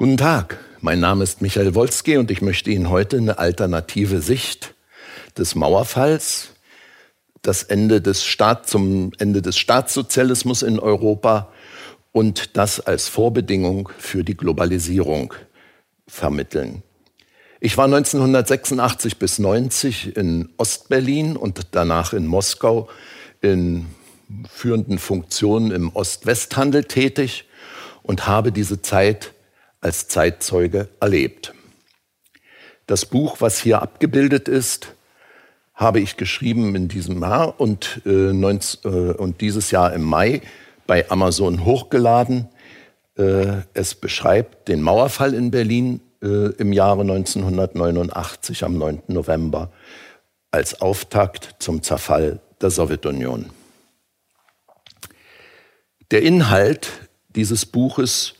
Guten Tag, mein Name ist Michael Wolski und ich möchte Ihnen heute eine alternative Sicht des Mauerfalls, das Ende des Staat, zum Ende des Staatssozialismus in Europa und das als Vorbedingung für die Globalisierung vermitteln. Ich war 1986 bis 90 in Ostberlin und danach in Moskau in führenden Funktionen im Ost-West-Handel tätig und habe diese Zeit als Zeitzeuge erlebt. Das Buch, was hier abgebildet ist, habe ich geschrieben in diesem Jahr und, äh, 19, äh, und dieses Jahr im Mai bei Amazon hochgeladen. Äh, es beschreibt den Mauerfall in Berlin äh, im Jahre 1989 am 9. November als Auftakt zum Zerfall der Sowjetunion. Der Inhalt dieses Buches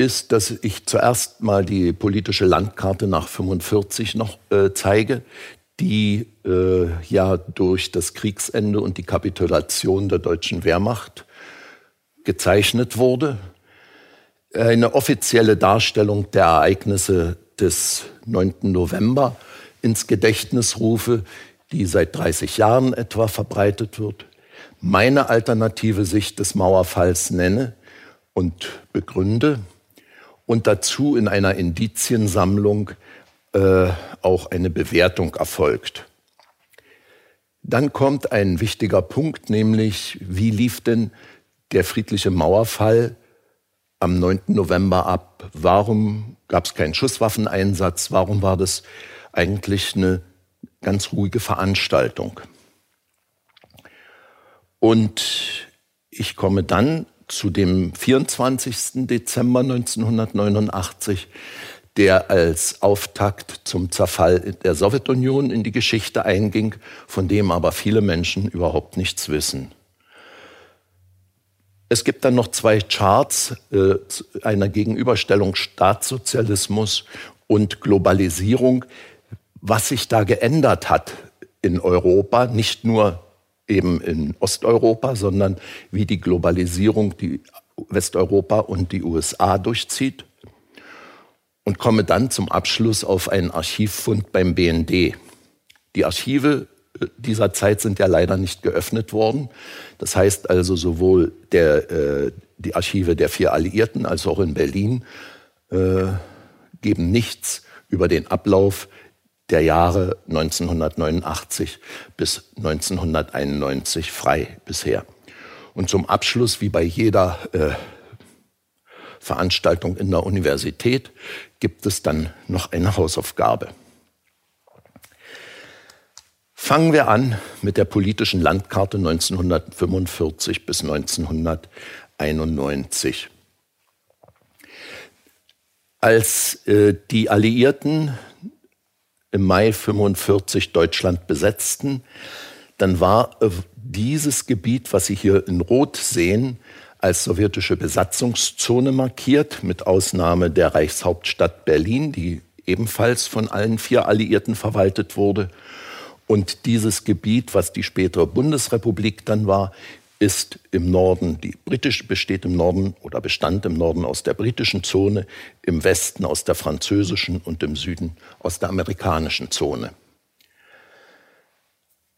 ist, dass ich zuerst mal die politische Landkarte nach 45 noch äh, zeige, die äh, ja durch das Kriegsende und die Kapitulation der deutschen Wehrmacht gezeichnet wurde. Eine offizielle Darstellung der Ereignisse des 9. November ins Gedächtnis rufe, die seit 30 Jahren etwa verbreitet wird, meine alternative Sicht des Mauerfalls nenne und begründe und dazu in einer Indiziensammlung äh, auch eine Bewertung erfolgt. Dann kommt ein wichtiger Punkt, nämlich wie lief denn der friedliche Mauerfall am 9. November ab? Warum gab es keinen Schusswaffeneinsatz? Warum war das eigentlich eine ganz ruhige Veranstaltung? Und ich komme dann zu dem 24. Dezember 1989, der als Auftakt zum Zerfall der Sowjetunion in die Geschichte einging, von dem aber viele Menschen überhaupt nichts wissen. Es gibt dann noch zwei Charts äh, einer Gegenüberstellung Staatssozialismus und Globalisierung, was sich da geändert hat in Europa, nicht nur eben in Osteuropa, sondern wie die Globalisierung die Westeuropa und die USA durchzieht. Und komme dann zum Abschluss auf einen Archivfund beim BND. Die Archive äh, dieser Zeit sind ja leider nicht geöffnet worden. Das heißt also sowohl der, äh, die Archive der vier Alliierten als auch in Berlin äh, geben nichts über den Ablauf der Jahre 1989 bis 1991 frei bisher. Und zum Abschluss, wie bei jeder äh, Veranstaltung in der Universität, gibt es dann noch eine Hausaufgabe. Fangen wir an mit der politischen Landkarte 1945 bis 1991. Als äh, die Alliierten im Mai 45 Deutschland besetzten, dann war äh, dieses Gebiet, was Sie hier in Rot sehen, als sowjetische Besatzungszone markiert, mit Ausnahme der Reichshauptstadt Berlin, die ebenfalls von allen vier Alliierten verwaltet wurde. Und dieses Gebiet, was die spätere Bundesrepublik dann war, ist im Norden, die britisch besteht im Norden oder bestand im Norden aus der britischen Zone, im Westen aus der französischen und im Süden aus der amerikanischen Zone.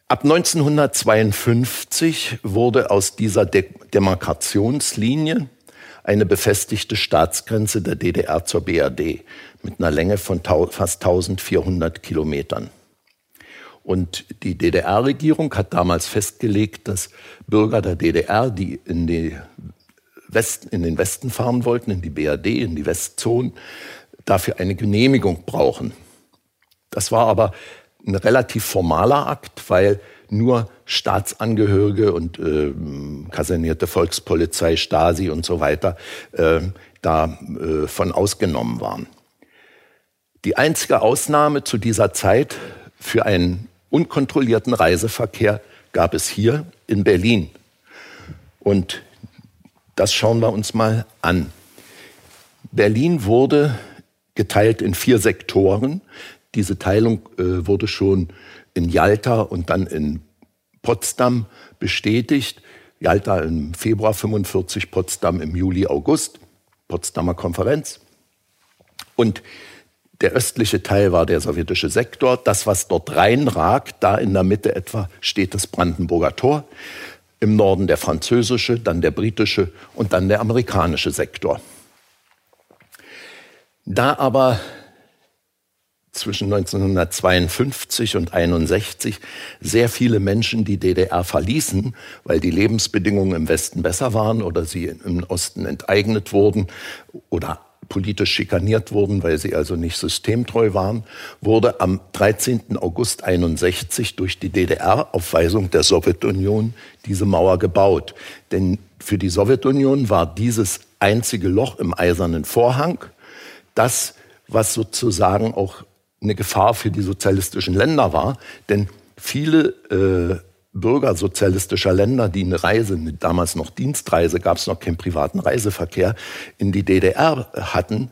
Ab 1952 wurde aus dieser De Demarkationslinie eine befestigte Staatsgrenze der DDR zur BRD mit einer Länge von fast 1400 Kilometern. Und die DDR-Regierung hat damals festgelegt, dass Bürger der DDR, die in, die Westen, in den Westen fahren wollten, in die BRD, in die Westzone, dafür eine Genehmigung brauchen. Das war aber ein relativ formaler Akt, weil nur Staatsangehörige und äh, kasernierte Volkspolizei, Stasi und so weiter äh, davon äh, ausgenommen waren. Die einzige Ausnahme zu dieser Zeit für einen unkontrollierten Reiseverkehr gab es hier in Berlin. Und das schauen wir uns mal an. Berlin wurde geteilt in vier Sektoren. Diese Teilung äh, wurde schon in Jalta und dann in Potsdam bestätigt. Jalta im Februar 45, Potsdam im Juli, August. Potsdamer Konferenz. Und der östliche Teil war der sowjetische Sektor. Das, was dort reinragt, da in der Mitte etwa steht das Brandenburger Tor. Im Norden der französische, dann der britische und dann der amerikanische Sektor. Da aber zwischen 1952 und 1961 sehr viele Menschen die DDR verließen, weil die Lebensbedingungen im Westen besser waren oder sie im Osten enteignet wurden oder politisch schikaniert wurden, weil sie also nicht systemtreu waren, wurde am 13. August 61 durch die DDR auf Weisung der Sowjetunion diese Mauer gebaut. Denn für die Sowjetunion war dieses einzige Loch im eisernen Vorhang das, was sozusagen auch eine Gefahr für die sozialistischen Länder war. Denn viele äh, Bürger sozialistischer Länder, die eine Reise, damals noch Dienstreise, gab es noch keinen privaten Reiseverkehr, in die DDR hatten,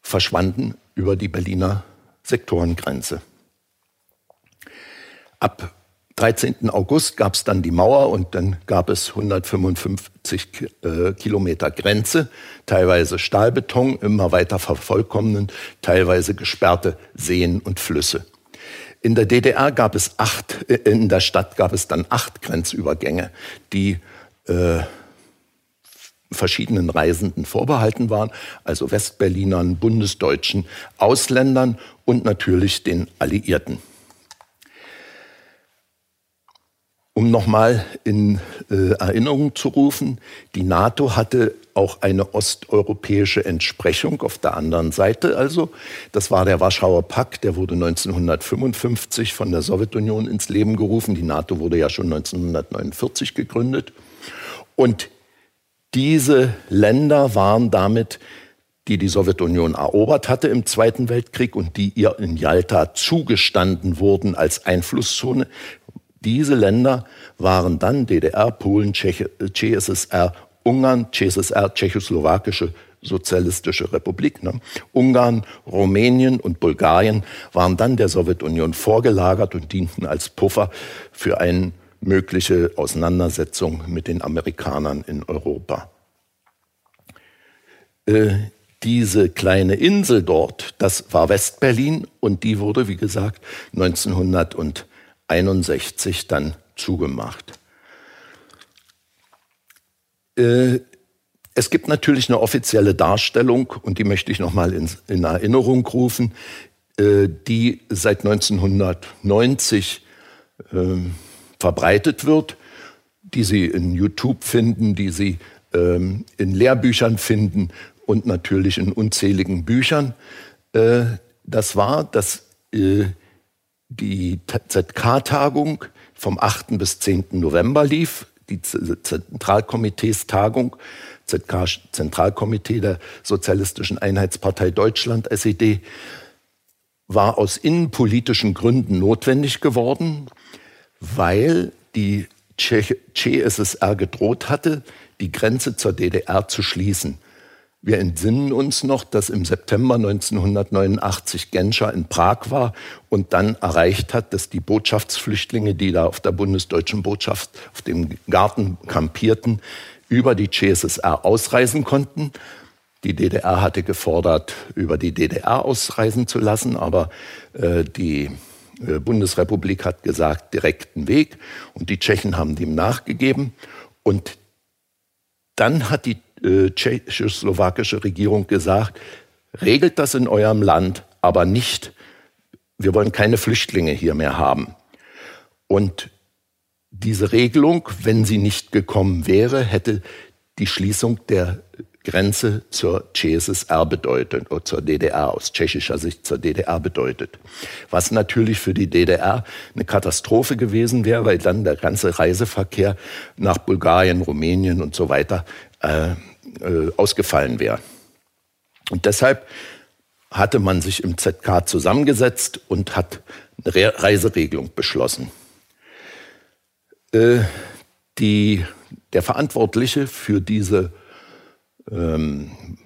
verschwanden über die Berliner Sektorengrenze. Ab 13. August gab es dann die Mauer und dann gab es 155 äh, Kilometer Grenze, teilweise Stahlbeton, immer weiter vervollkommnend, teilweise gesperrte Seen und Flüsse. In der DDR gab es acht, äh, in der Stadt gab es dann acht Grenzübergänge, die äh, verschiedenen Reisenden vorbehalten waren, also Westberlinern, Bundesdeutschen, Ausländern und natürlich den Alliierten. Um nochmal in äh, Erinnerung zu rufen, die NATO hatte auch eine osteuropäische Entsprechung auf der anderen Seite. Also, das war der Warschauer Pakt, der wurde 1955 von der Sowjetunion ins Leben gerufen. Die NATO wurde ja schon 1949 gegründet. Und diese Länder waren damit die die Sowjetunion erobert hatte im Zweiten Weltkrieg und die ihr in Jalta zugestanden wurden als Einflusszone, diese Länder waren dann DDR, Polen, CSSR, Ungarn, CSSR, Tschechoslowakische Sozialistische Republik. Ne? Ungarn, Rumänien und Bulgarien waren dann der Sowjetunion vorgelagert und dienten als Puffer für eine mögliche Auseinandersetzung mit den Amerikanern in Europa. Äh, diese kleine Insel dort, das war Westberlin und die wurde, wie gesagt, 1900 und 61 dann zugemacht. Äh, es gibt natürlich eine offizielle Darstellung, und die möchte ich nochmal in, in Erinnerung rufen, äh, die seit 1990 ähm, verbreitet wird, die Sie in YouTube finden, die Sie ähm, in Lehrbüchern finden und natürlich in unzähligen Büchern. Äh, das war, dass die ZK-Tagung vom 8. bis 10. November lief, die Zentralkomiteestagung, ZK Zentralkomitee der Sozialistischen Einheitspartei Deutschland, SED, war aus innenpolitischen Gründen notwendig geworden, weil die CSSR gedroht hatte, die Grenze zur DDR zu schließen. Wir entsinnen uns noch, dass im September 1989 Genscher in Prag war und dann erreicht hat, dass die Botschaftsflüchtlinge, die da auf der bundesdeutschen Botschaft auf dem Garten kampierten, über die CSSR ausreisen konnten. Die DDR hatte gefordert, über die DDR ausreisen zu lassen, aber äh, die äh, Bundesrepublik hat gesagt, direkten Weg. Und die Tschechen haben dem nachgegeben. Und dann hat die äh, tschechoslowakische Regierung gesagt, regelt das in eurem Land, aber nicht, wir wollen keine Flüchtlinge hier mehr haben. Und diese Regelung, wenn sie nicht gekommen wäre, hätte die Schließung der Grenze zur CSSR bedeutet oder zur DDR aus tschechischer Sicht zur DDR bedeutet. Was natürlich für die DDR eine Katastrophe gewesen wäre, weil dann der ganze Reiseverkehr nach Bulgarien, Rumänien und so weiter äh, äh, ausgefallen wäre. Und deshalb hatte man sich im ZK zusammengesetzt und hat eine Re Reiseregelung beschlossen. Äh, die, der Verantwortliche für diese ähm,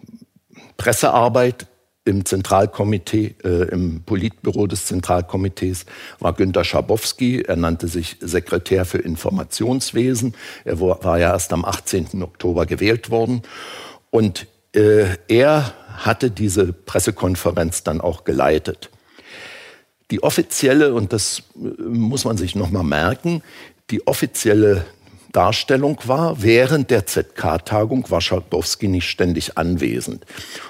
Pressearbeit im Zentralkomitee, äh, im Politbüro des Zentralkomitees war Günter Schabowski. Er nannte sich Sekretär für Informationswesen. Er war, war ja erst am 18. Oktober gewählt worden. Und äh, er hatte diese Pressekonferenz dann auch geleitet. Die offizielle, und das äh, muss man sich nochmal merken, die offizielle Darstellung war, während der ZK-Tagung war Schabowski nicht ständig anwesend.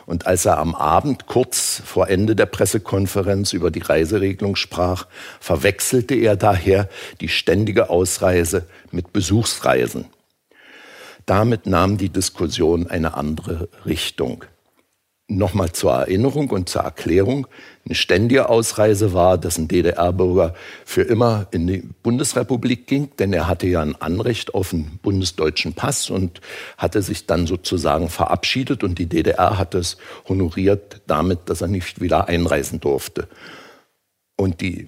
Und als er am Abend kurz vor Ende der Pressekonferenz über die Reiseregelung sprach, verwechselte er daher die ständige Ausreise mit Besuchsreisen. Damit nahm die Diskussion eine andere Richtung. Nochmal zur Erinnerung und zur Erklärung. Eine ständige Ausreise war, dass ein DDR-Bürger für immer in die Bundesrepublik ging, denn er hatte ja ein Anrecht auf einen bundesdeutschen Pass und hatte sich dann sozusagen verabschiedet und die DDR hat es honoriert damit, dass er nicht wieder einreisen durfte. Und die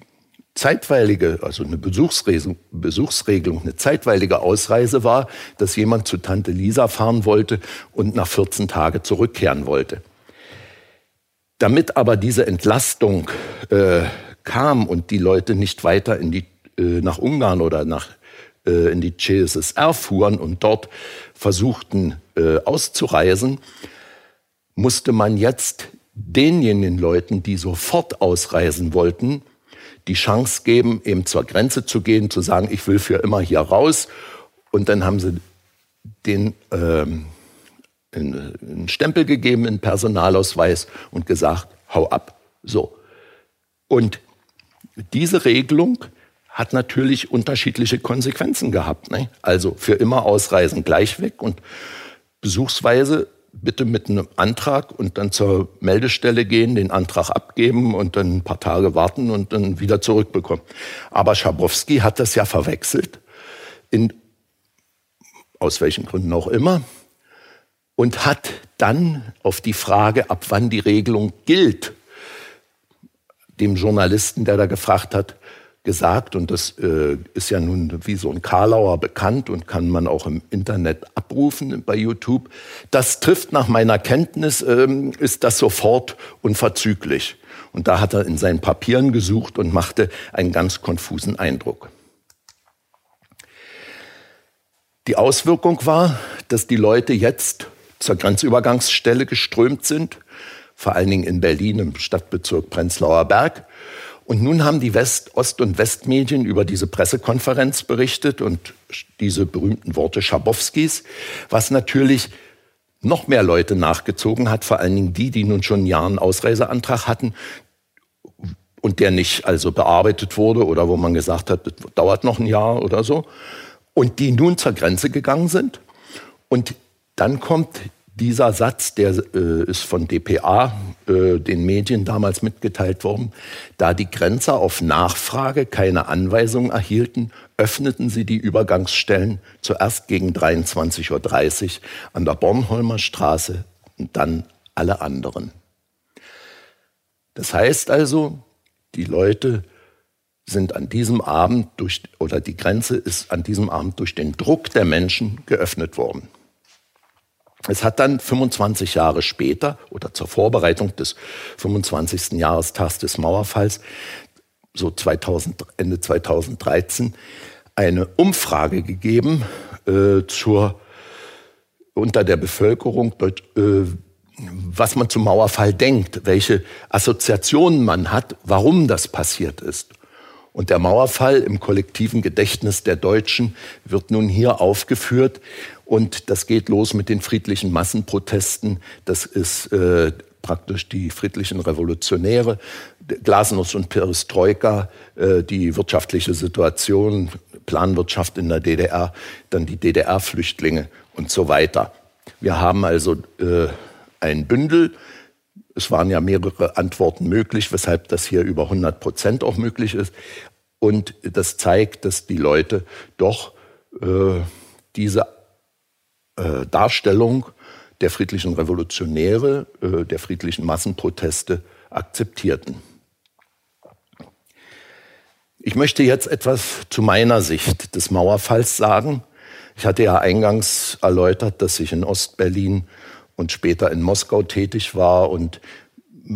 zeitweilige, also eine Besuchsregelung, eine zeitweilige Ausreise war, dass jemand zu Tante Lisa fahren wollte und nach 14 Tagen zurückkehren wollte. Damit aber diese Entlastung äh, kam und die Leute nicht weiter in die, äh, nach Ungarn oder nach, äh, in die CSSR fuhren und dort versuchten äh, auszureisen, musste man jetzt denjenigen Leuten, die sofort ausreisen wollten, die Chance geben, eben zur Grenze zu gehen, zu sagen, ich will für immer hier raus. Und dann haben sie den ähm, einen Stempel gegeben, einen Personalausweis und gesagt, hau ab. So. Und diese Regelung hat natürlich unterschiedliche Konsequenzen gehabt. Ne? Also für immer ausreisen gleich weg und besuchsweise bitte mit einem Antrag und dann zur Meldestelle gehen, den Antrag abgeben und dann ein paar Tage warten und dann wieder zurückbekommen. Aber Schabowski hat das ja verwechselt, in, aus welchen Gründen auch immer, und hat dann auf die Frage, ab wann die Regelung gilt, dem Journalisten, der da gefragt hat, gesagt, und das äh, ist ja nun wie so ein Karlauer bekannt und kann man auch im Internet abrufen bei YouTube. Das trifft nach meiner Kenntnis, ähm, ist das sofort unverzüglich. Und da hat er in seinen Papieren gesucht und machte einen ganz konfusen Eindruck. Die Auswirkung war, dass die Leute jetzt zur Grenzübergangsstelle geströmt sind, vor allen Dingen in Berlin im Stadtbezirk Prenzlauer Berg. Und nun haben die West-, Ost- und Westmedien über diese Pressekonferenz berichtet und diese berühmten Worte Schabowskis, was natürlich noch mehr Leute nachgezogen hat, vor allen Dingen die, die nun schon Jahren Ausreiseantrag hatten und der nicht also bearbeitet wurde oder wo man gesagt hat, das dauert noch ein Jahr oder so und die nun zur Grenze gegangen sind und dann kommt dieser Satz, der äh, ist von dpa, äh, den Medien damals mitgeteilt worden, da die Grenzer auf Nachfrage keine Anweisung erhielten, öffneten sie die Übergangsstellen zuerst gegen 23.30 Uhr an der Bornholmer Straße und dann alle anderen. Das heißt also, die Leute sind an diesem Abend durch, oder die Grenze ist an diesem Abend durch den Druck der Menschen geöffnet worden. Es hat dann 25 Jahre später oder zur Vorbereitung des 25. Jahrestags des Mauerfalls, so 2000, Ende 2013, eine Umfrage gegeben äh, zur, unter der Bevölkerung, äh, was man zum Mauerfall denkt, welche Assoziationen man hat, warum das passiert ist. Und der Mauerfall im kollektiven Gedächtnis der Deutschen wird nun hier aufgeführt. Und das geht los mit den friedlichen Massenprotesten. Das ist äh, praktisch die friedlichen Revolutionäre, Glasnost und Perestroika, äh, die wirtschaftliche Situation, Planwirtschaft in der DDR, dann die DDR-Flüchtlinge und so weiter. Wir haben also äh, ein Bündel. Es waren ja mehrere Antworten möglich, weshalb das hier über 100 Prozent auch möglich ist. Und das zeigt, dass die Leute doch äh, diese äh, Darstellung der friedlichen Revolutionäre, äh, der friedlichen Massenproteste akzeptierten. Ich möchte jetzt etwas zu meiner Sicht des Mauerfalls sagen. Ich hatte ja eingangs erläutert, dass ich in Ostberlin und später in Moskau tätig war und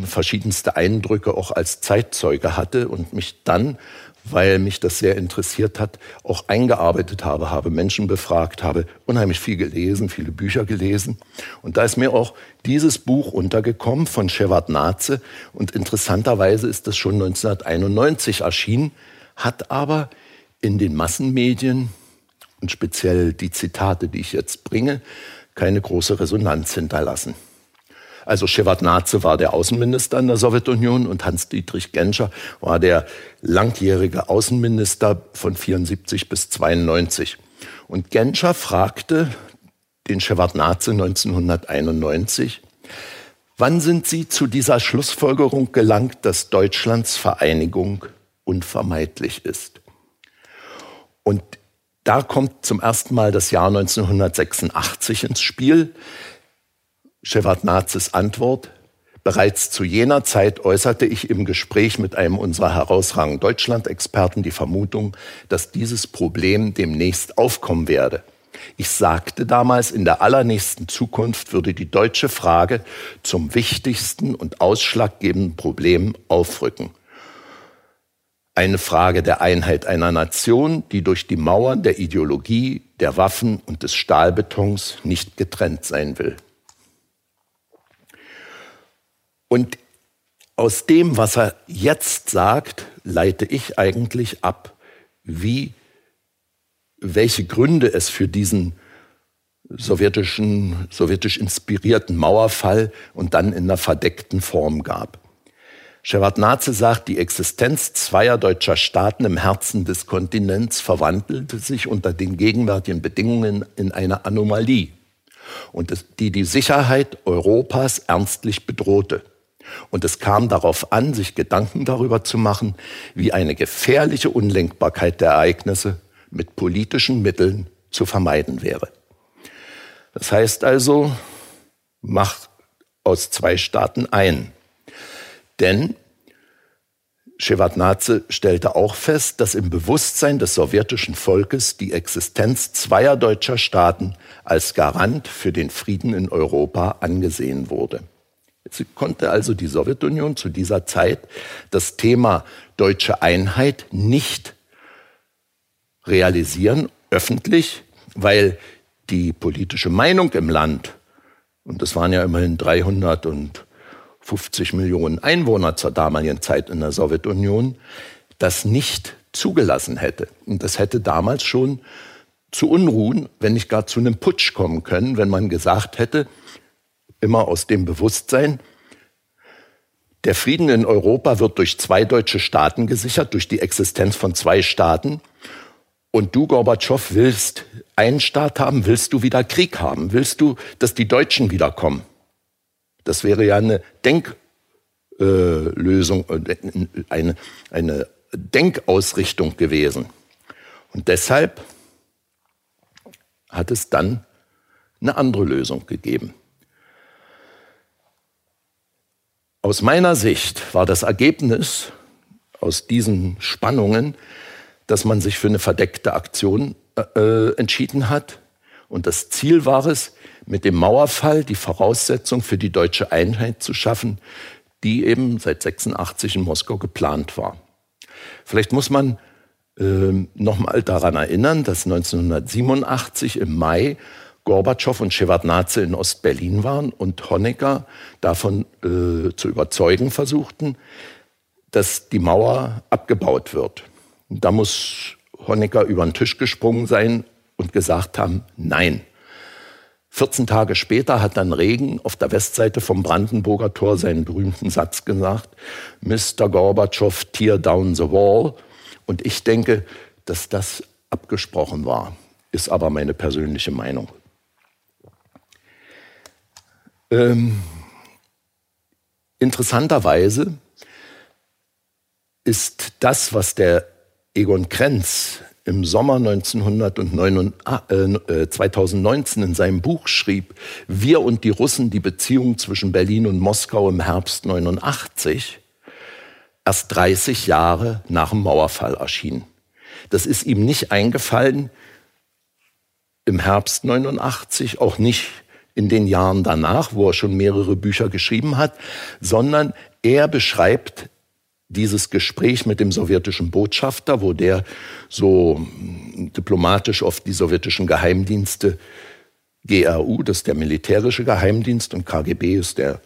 verschiedenste Eindrücke auch als Zeitzeuge hatte und mich dann weil mich das sehr interessiert hat, auch eingearbeitet habe, habe Menschen befragt, habe unheimlich viel gelesen, viele Bücher gelesen. Und da ist mir auch dieses Buch untergekommen von Shevardnadze. Und interessanterweise ist das schon 1991 erschienen, hat aber in den Massenmedien und speziell die Zitate, die ich jetzt bringe, keine große Resonanz hinterlassen. Also Shevardnadze war der Außenminister in der Sowjetunion und Hans-Dietrich Genscher war der langjährige Außenminister von 74 bis 92. Und Genscher fragte den Shevardnadze 1991, wann sind Sie zu dieser Schlussfolgerung gelangt, dass Deutschlands Vereinigung unvermeidlich ist? Und da kommt zum ersten Mal das Jahr 1986 ins Spiel. Shevardnadzes Antwort. Bereits zu jener Zeit äußerte ich im Gespräch mit einem unserer herausragenden Deutschland-Experten die Vermutung, dass dieses Problem demnächst aufkommen werde. Ich sagte damals, in der allernächsten Zukunft würde die deutsche Frage zum wichtigsten und ausschlaggebenden Problem aufrücken. Eine Frage der Einheit einer Nation, die durch die Mauern der Ideologie, der Waffen und des Stahlbetons nicht getrennt sein will. Und aus dem, was er jetzt sagt, leite ich eigentlich ab, wie, welche Gründe es für diesen sowjetischen, sowjetisch inspirierten Mauerfall und dann in einer verdeckten Form gab. Shevardnadze sagt, die Existenz zweier deutscher Staaten im Herzen des Kontinents verwandelte sich unter den gegenwärtigen Bedingungen in eine Anomalie und die die Sicherheit Europas ernstlich bedrohte. Und es kam darauf an, sich Gedanken darüber zu machen, wie eine gefährliche Unlenkbarkeit der Ereignisse mit politischen Mitteln zu vermeiden wäre. Das heißt also, mach aus zwei Staaten ein. Denn Shevardnadze stellte auch fest, dass im Bewusstsein des sowjetischen Volkes die Existenz zweier deutscher Staaten als Garant für den Frieden in Europa angesehen wurde. Sie konnte also die Sowjetunion zu dieser Zeit das Thema deutsche Einheit nicht realisieren, öffentlich, weil die politische Meinung im Land, und das waren ja immerhin 300 und 50 Millionen Einwohner zur damaligen Zeit in der Sowjetunion, das nicht zugelassen hätte. Und das hätte damals schon zu Unruhen, wenn nicht gar zu einem Putsch kommen können, wenn man gesagt hätte, immer aus dem Bewusstsein, der Frieden in Europa wird durch zwei deutsche Staaten gesichert, durch die Existenz von zwei Staaten. Und du, Gorbatschow, willst einen Staat haben, willst du wieder Krieg haben, willst du, dass die Deutschen wiederkommen. Das wäre ja eine Denklösung, äh, eine, eine Denkausrichtung gewesen. Und deshalb hat es dann eine andere Lösung gegeben. Aus meiner Sicht war das Ergebnis aus diesen Spannungen, dass man sich für eine verdeckte Aktion äh, entschieden hat. Und das Ziel war es, mit dem Mauerfall die Voraussetzung für die deutsche Einheit zu schaffen, die eben seit 86 in Moskau geplant war. Vielleicht muss man äh, noch mal daran erinnern, dass 1987 im Mai Gorbatschow und Shevardnadze in Ostberlin waren und Honecker davon äh, zu überzeugen versuchten, dass die Mauer abgebaut wird. Da muss Honecker über den Tisch gesprungen sein und gesagt haben, nein. 14 Tage später hat dann Regen auf der Westseite vom Brandenburger Tor seinen berühmten Satz gesagt, Mr. Gorbatschow, tear down the wall. Und ich denke, dass das abgesprochen war, ist aber meine persönliche Meinung. Ähm, interessanterweise ist das, was der Egon Krenz im Sommer 1909, äh, 2019 in seinem Buch schrieb, Wir und die Russen, die Beziehung zwischen Berlin und Moskau im Herbst 89, erst 30 Jahre nach dem Mauerfall erschien. Das ist ihm nicht eingefallen im Herbst 89, auch nicht in den Jahren danach, wo er schon mehrere Bücher geschrieben hat, sondern er beschreibt dieses Gespräch mit dem sowjetischen Botschafter, wo der so hm, diplomatisch oft die sowjetischen Geheimdienste GRU, das ist der militärische Geheimdienst und KGB ist der,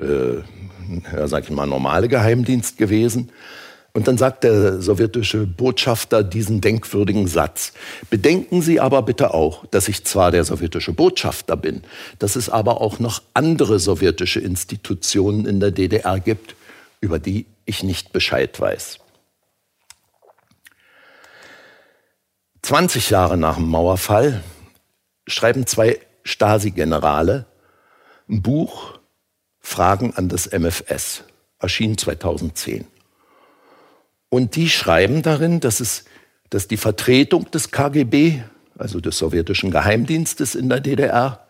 äh, ja, sag ich mal, normale Geheimdienst gewesen. Und dann sagt der sowjetische Botschafter diesen denkwürdigen Satz. Bedenken Sie aber bitte auch, dass ich zwar der sowjetische Botschafter bin, dass es aber auch noch andere sowjetische Institutionen in der DDR gibt, über die ich nicht Bescheid weiß. 20 Jahre nach dem Mauerfall schreiben zwei Stasi-Generale ein Buch Fragen an das MFS, erschien 2010. Und die schreiben darin, dass, es, dass die Vertretung des KGB, also des sowjetischen Geheimdienstes in der DDR,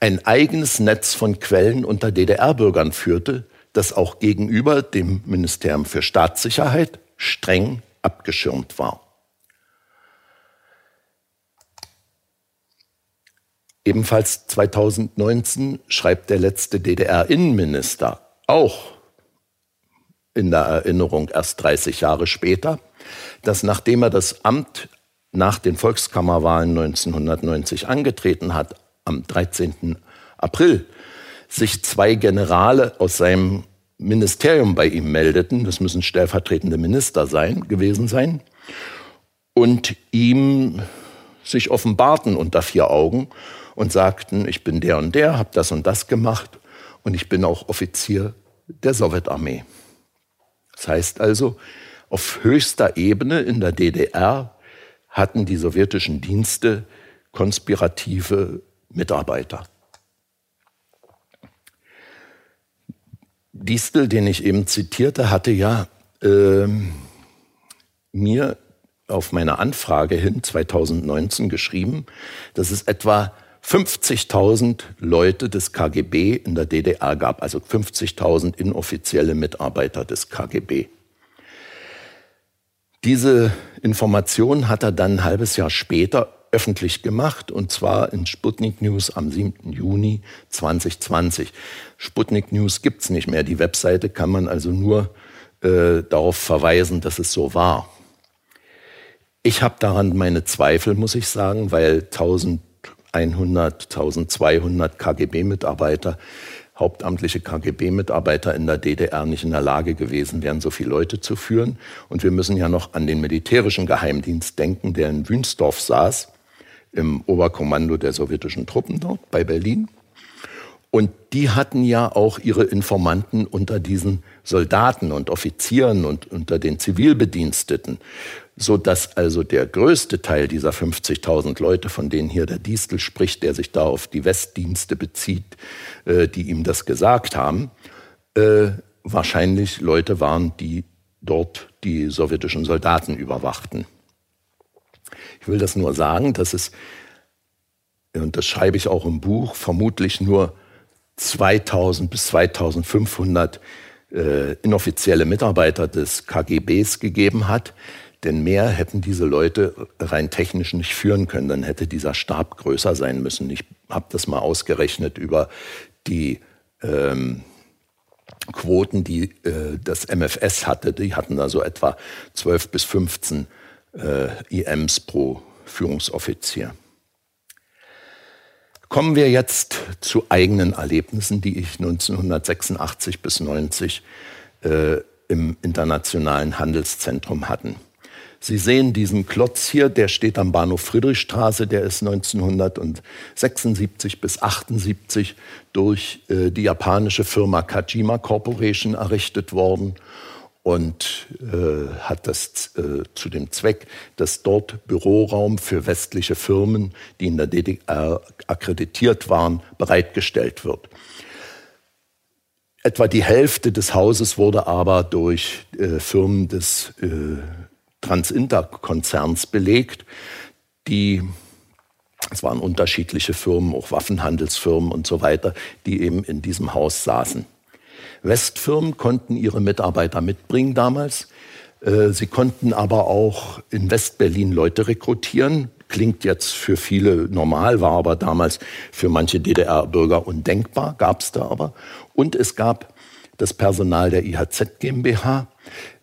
ein eigenes Netz von Quellen unter DDR-Bürgern führte, das auch gegenüber dem Ministerium für Staatssicherheit streng abgeschirmt war. Ebenfalls 2019 schreibt der letzte DDR-Innenminister auch in der Erinnerung erst 30 Jahre später, dass nachdem er das Amt nach den Volkskammerwahlen 1990 angetreten hat, am 13. April, sich zwei Generale aus seinem Ministerium bei ihm meldeten, das müssen stellvertretende Minister sein, gewesen sein, und ihm sich offenbarten unter vier Augen und sagten, ich bin der und der, habe das und das gemacht und ich bin auch Offizier der Sowjetarmee. Das heißt also, auf höchster Ebene in der DDR hatten die sowjetischen Dienste konspirative Mitarbeiter. Distel, den ich eben zitierte, hatte ja äh, mir auf meine Anfrage hin 2019 geschrieben, dass es etwa 50.000 Leute des KGB in der DDR gab, also 50.000 inoffizielle Mitarbeiter des KGB. Diese Information hat er dann ein halbes Jahr später öffentlich gemacht, und zwar in Sputnik News am 7. Juni 2020. Sputnik News gibt's nicht mehr. Die Webseite kann man also nur äh, darauf verweisen, dass es so war. Ich habe daran meine Zweifel, muss ich sagen, weil 1000 100, 1200 KGB-Mitarbeiter, hauptamtliche KGB-Mitarbeiter in der DDR nicht in der Lage gewesen wären, so viele Leute zu führen. Und wir müssen ja noch an den militärischen Geheimdienst denken, der in Wünsdorf saß, im Oberkommando der sowjetischen Truppen dort bei Berlin. Und die hatten ja auch ihre Informanten unter diesen Soldaten und Offizieren und unter den Zivilbediensteten so dass also der größte Teil dieser 50.000 Leute, von denen hier der Distel spricht, der sich da auf die Westdienste bezieht, äh, die ihm das gesagt haben, äh, wahrscheinlich Leute waren, die dort die sowjetischen Soldaten überwachten. Ich will das nur sagen, dass es, und das schreibe ich auch im Buch, vermutlich nur 2000 bis 2500 äh, inoffizielle Mitarbeiter des KGBs gegeben hat, denn mehr hätten diese Leute rein technisch nicht führen können. Dann hätte dieser Stab größer sein müssen. Ich habe das mal ausgerechnet über die ähm, Quoten, die äh, das MFS hatte. Die hatten da so etwa 12 bis 15 äh, IMs pro Führungsoffizier. Kommen wir jetzt zu eigenen Erlebnissen, die ich 1986 bis 90 äh, im internationalen Handelszentrum hatten. Sie sehen diesen Klotz hier, der steht am Bahnhof Friedrichstraße, der ist 1976 bis 78 durch äh, die japanische Firma Kajima Corporation errichtet worden und äh, hat das äh, zu dem Zweck, dass dort Büroraum für westliche Firmen, die in der DDR akkreditiert waren, bereitgestellt wird. Etwa die Hälfte des Hauses wurde aber durch äh, Firmen des äh, Transinter-Konzerns belegt, die es waren unterschiedliche Firmen, auch Waffenhandelsfirmen und so weiter, die eben in diesem Haus saßen. Westfirmen konnten ihre Mitarbeiter mitbringen damals. Äh, sie konnten aber auch in Westberlin Leute rekrutieren. Klingt jetzt für viele normal, war aber damals für manche DDR-Bürger undenkbar, gab es da aber. Und es gab das Personal der IHZ GmbH,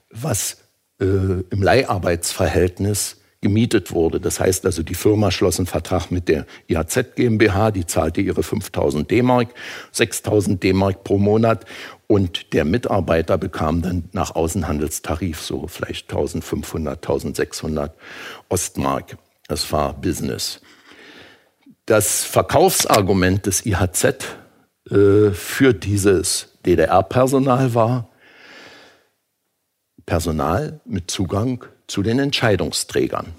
was äh, im Leiharbeitsverhältnis gemietet wurde. Das heißt also, die Firma schloss einen Vertrag mit der IHZ GmbH, die zahlte ihre 5000 D-Mark, 6000 D-Mark pro Monat und der Mitarbeiter bekam dann nach Außenhandelstarif so vielleicht 1500, 1600 Ostmark. Das war Business. Das Verkaufsargument des IHZ äh, für dieses DDR-Personal war Personal mit Zugang zu den Entscheidungsträgern.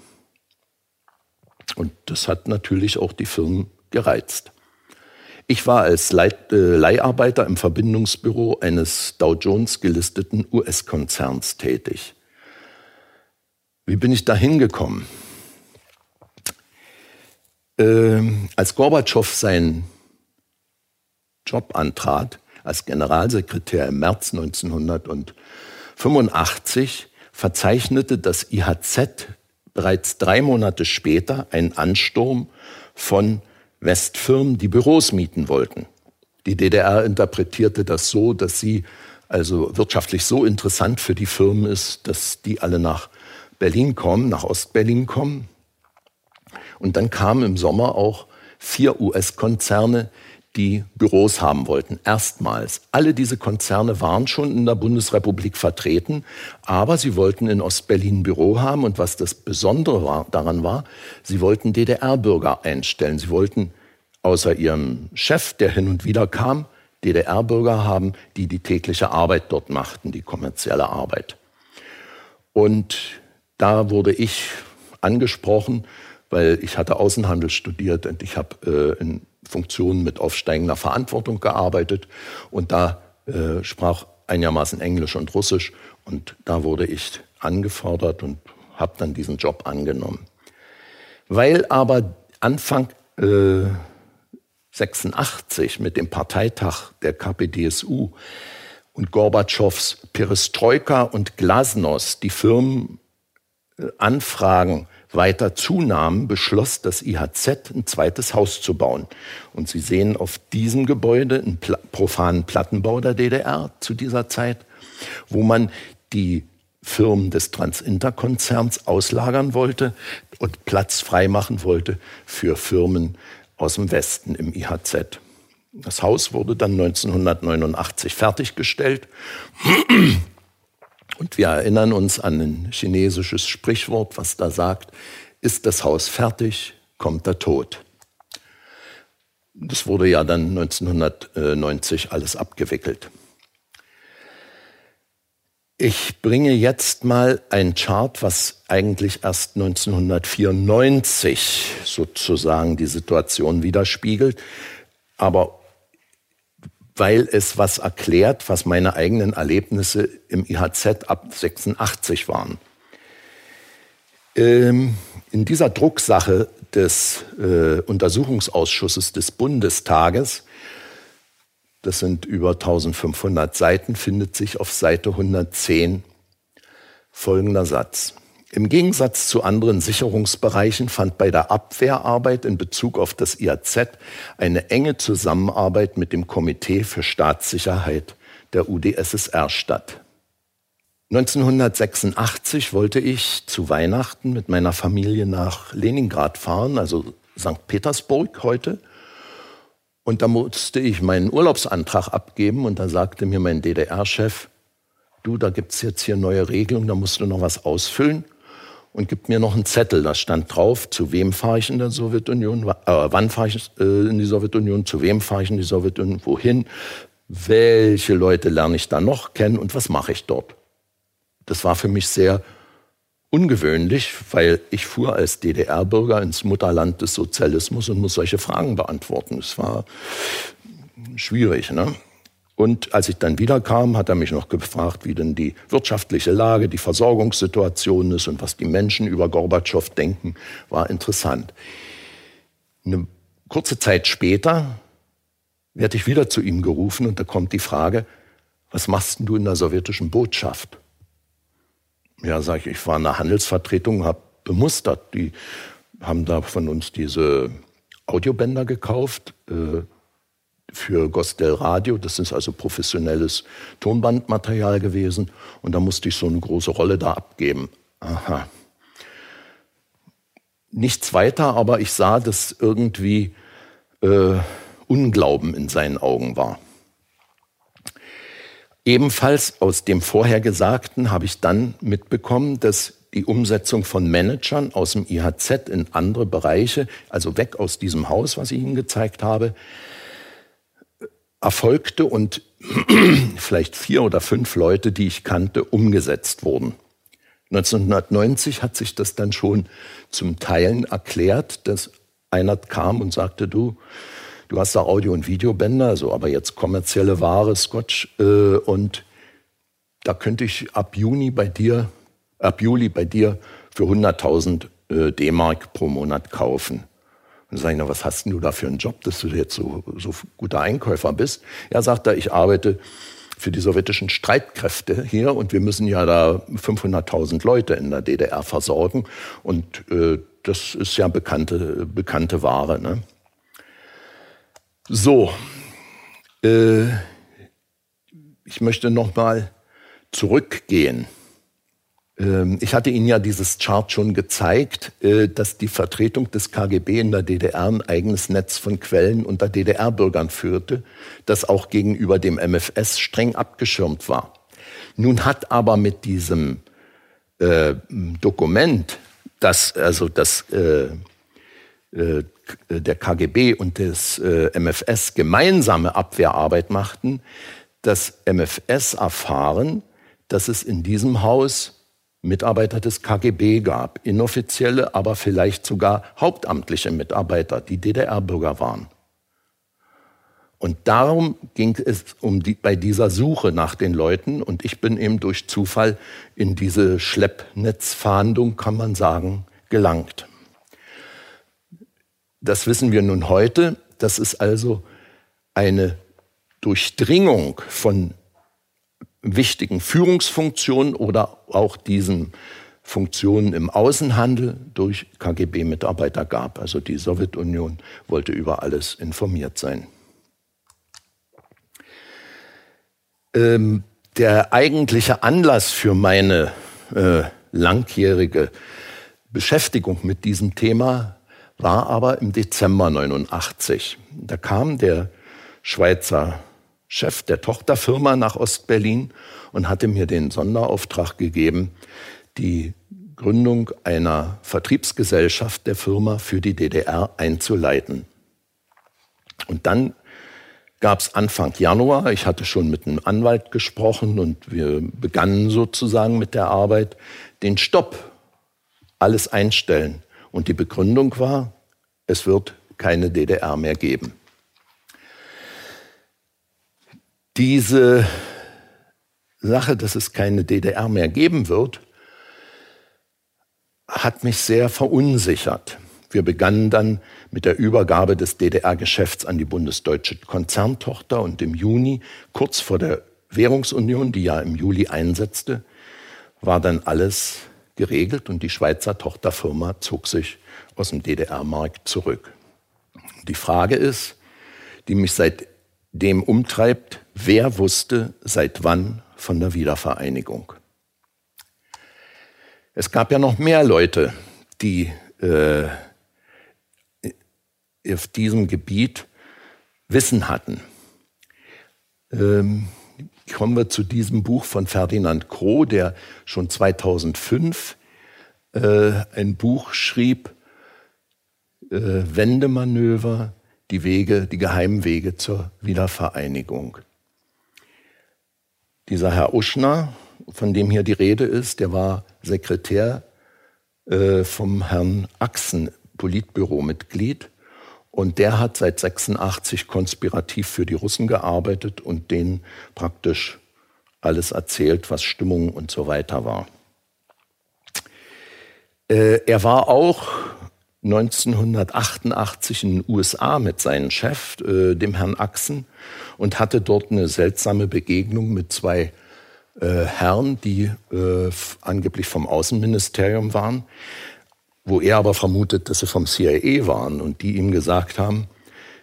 Und das hat natürlich auch die Firmen gereizt. Ich war als Leit äh, Leiharbeiter im Verbindungsbüro eines Dow Jones gelisteten US-Konzerns tätig. Wie bin ich da hingekommen? Ähm, als Gorbatschow seinen Job antrat, als Generalsekretär im März 1985, verzeichnete das IHZ bereits drei Monate später einen Ansturm von Westfirmen, die Büros mieten wollten. Die DDR interpretierte das so, dass sie also wirtschaftlich so interessant für die Firmen ist, dass die alle nach Berlin kommen, nach Ostberlin kommen. Und dann kamen im Sommer auch vier US-Konzerne, die Büros haben wollten. Erstmals. Alle diese Konzerne waren schon in der Bundesrepublik vertreten, aber sie wollten in Ostberlin ein Büro haben. Und was das Besondere war, daran war, sie wollten DDR-Bürger einstellen. Sie wollten außer ihrem Chef, der hin und wieder kam, DDR-Bürger haben, die die tägliche Arbeit dort machten, die kommerzielle Arbeit. Und da wurde ich angesprochen, weil ich hatte Außenhandel studiert und ich habe äh, in Funktionen mit aufsteigender Verantwortung gearbeitet und da äh, sprach einigermaßen Englisch und Russisch und da wurde ich angefordert und habe dann diesen Job angenommen. Weil aber Anfang äh, 86 mit dem Parteitag der KPDSU und Gorbatschows Perestroika und Glasnost die Firmenanfragen äh, weiter zunahmen, beschloss das IHZ ein zweites Haus zu bauen. Und Sie sehen auf diesem Gebäude einen pla profanen Plattenbau der DDR zu dieser Zeit, wo man die Firmen des Transinter-Konzerns auslagern wollte und Platz freimachen wollte für Firmen aus dem Westen im IHZ. Das Haus wurde dann 1989 fertiggestellt. Und wir erinnern uns an ein chinesisches Sprichwort, was da sagt, ist das Haus fertig, kommt der Tod. Das wurde ja dann 1990 alles abgewickelt. Ich bringe jetzt mal ein Chart, was eigentlich erst 1994 sozusagen die Situation widerspiegelt, aber weil es was erklärt, was meine eigenen Erlebnisse im IHZ ab 86 waren. Ähm, in dieser Drucksache des äh, Untersuchungsausschusses des Bundestages, das sind über 1500 Seiten, findet sich auf Seite 110 folgender Satz. Im Gegensatz zu anderen Sicherungsbereichen fand bei der Abwehrarbeit in Bezug auf das IAZ eine enge Zusammenarbeit mit dem Komitee für Staatssicherheit der UdSSR statt. 1986 wollte ich zu Weihnachten mit meiner Familie nach Leningrad fahren, also St. Petersburg heute. Und da musste ich meinen Urlaubsantrag abgeben und da sagte mir mein DDR-Chef, du, da gibt's jetzt hier neue Regelungen, da musst du noch was ausfüllen und gibt mir noch einen Zettel. Da stand drauf, zu wem fahre ich in der Sowjetunion, äh, wann fahre ich äh, in die Sowjetunion, zu wem fahre ich in die Sowjetunion, wohin, welche Leute lerne ich da noch kennen und was mache ich dort. Das war für mich sehr ungewöhnlich, weil ich fuhr als DDR-Bürger ins Mutterland des Sozialismus und muss solche Fragen beantworten. Es war schwierig. Ne? Und als ich dann wiederkam, hat er mich noch gefragt, wie denn die wirtschaftliche Lage, die Versorgungssituation ist und was die Menschen über Gorbatschow denken, war interessant. Eine kurze Zeit später werde ich wieder zu ihm gerufen und da kommt die Frage, was machst du in der sowjetischen Botschaft? Ja, sage ich, ich war in der Handelsvertretung, habe bemustert. Die haben da von uns diese Audiobänder gekauft, äh, für Gostel Radio. Das ist also professionelles Tonbandmaterial gewesen. Und da musste ich so eine große Rolle da abgeben. Aha. Nichts weiter, aber ich sah, dass irgendwie äh, Unglauben in seinen Augen war. Ebenfalls aus dem Vorhergesagten habe ich dann mitbekommen, dass die Umsetzung von Managern aus dem IHZ in andere Bereiche, also weg aus diesem Haus, was ich Ihnen gezeigt habe, erfolgte und vielleicht vier oder fünf Leute, die ich kannte, umgesetzt wurden. 1990 hat sich das dann schon zum Teilen erklärt, dass einer kam und sagte, du, du hast da Audio- und Videobänder, so aber jetzt kommerzielle Ware, Scotch, äh, und da könnte ich ab Juni bei dir, ab Juli bei dir für 100.000 äh, D-Mark pro Monat kaufen. Und sage ich, na, was hast denn du da für einen Job, dass du jetzt so, so guter Einkäufer bist? Er sagt da, ich arbeite für die sowjetischen Streitkräfte hier und wir müssen ja da 500.000 Leute in der DDR versorgen und äh, das ist ja bekannte, bekannte Ware. Ne? So, äh, ich möchte noch mal zurückgehen. Ähm, ich hatte Ihnen ja dieses Chart schon gezeigt, äh, dass die Vertretung des KGB in der DDR ein eigenes Netz von Quellen unter DDR-Bürgern führte, das auch gegenüber dem MFS streng abgeschirmt war. Nun hat aber mit diesem äh, Dokument, das also das äh, äh, der KGB und des äh, MFS gemeinsame Abwehrarbeit machten, das MFS erfahren, dass es in diesem Haus Mitarbeiter des KGB gab, inoffizielle, aber vielleicht sogar hauptamtliche Mitarbeiter, die DDR-Bürger waren. Und darum ging es um die, bei dieser Suche nach den Leuten. Und ich bin eben durch Zufall in diese Schleppnetzfahndung, kann man sagen, gelangt. Das wissen wir nun heute. Das ist also eine Durchdringung von wichtigen Führungsfunktionen oder auch diesen Funktionen im Außenhandel durch KGB-Mitarbeiter gab. Also die Sowjetunion wollte über alles informiert sein. Ähm, der eigentliche Anlass für meine äh, langjährige Beschäftigung mit diesem Thema war aber im Dezember 89. Da kam der Schweizer Chef der Tochterfirma nach Ostberlin und hatte mir den Sonderauftrag gegeben, die Gründung einer Vertriebsgesellschaft der Firma für die DDR einzuleiten. Und dann gab es Anfang Januar, ich hatte schon mit einem Anwalt gesprochen und wir begannen sozusagen mit der Arbeit, den Stopp, alles einstellen. Und die Begründung war, es wird keine DDR mehr geben. Diese Sache, dass es keine DDR mehr geben wird, hat mich sehr verunsichert. Wir begannen dann mit der Übergabe des DDR-Geschäfts an die bundesdeutsche Konzerntochter und im Juni, kurz vor der Währungsunion, die ja im Juli einsetzte, war dann alles geregelt und die Schweizer Tochterfirma zog sich aus dem DDR-Markt zurück. Die Frage ist, die mich seitdem umtreibt, wer wusste seit wann von der Wiedervereinigung? Es gab ja noch mehr Leute, die äh, auf diesem Gebiet Wissen hatten. Ähm, kommen wir zu diesem Buch von Ferdinand Kroh, der schon 2005 äh, ein Buch schrieb, äh, Wendemanöver, die Wege, die geheimen Wege zur Wiedervereinigung. Dieser Herr Uschner, von dem hier die Rede ist, der war Sekretär äh, vom Herrn Axen, Politbüromitglied. Und der hat seit 86 konspirativ für die Russen gearbeitet und denen praktisch alles erzählt, was Stimmung und so weiter war. Äh, er war auch 1988 in den USA mit seinem Chef, äh, dem Herrn Axen, und hatte dort eine seltsame Begegnung mit zwei äh, Herren, die äh, angeblich vom Außenministerium waren wo er aber vermutet, dass sie vom CIA waren und die ihm gesagt haben,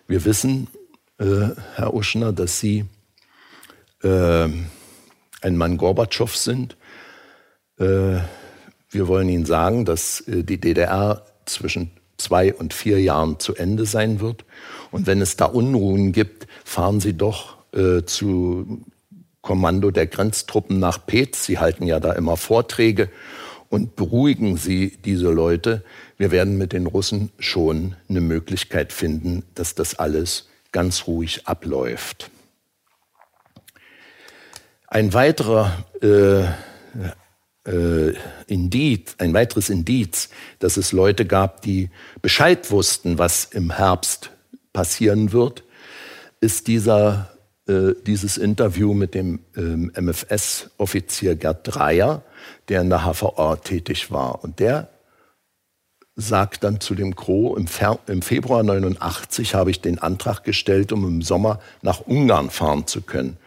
wir wissen, äh, Herr Uschner, dass Sie äh, ein Mann Gorbatschow sind. Äh, wir wollen Ihnen sagen, dass äh, die DDR zwischen zwei und vier Jahren zu Ende sein wird. Und wenn es da Unruhen gibt, fahren Sie doch äh, zu Kommando der Grenztruppen nach Pez. Sie halten ja da immer Vorträge und beruhigen Sie diese Leute. Wir werden mit den Russen schon eine Möglichkeit finden, dass das alles ganz ruhig abläuft. Ein weiterer äh, äh, Indiz, ein weiteres Indiz, dass es Leute gab, die Bescheid wussten, was im Herbst passieren wird, ist dieser, äh, dieses Interview mit dem ähm, MFS-Offizier Gerd Dreier, der in der HVA tätig war. Und der sagt dann zu dem Kro, im, im Februar 89 habe ich den Antrag gestellt, um im Sommer nach Ungarn fahren zu können.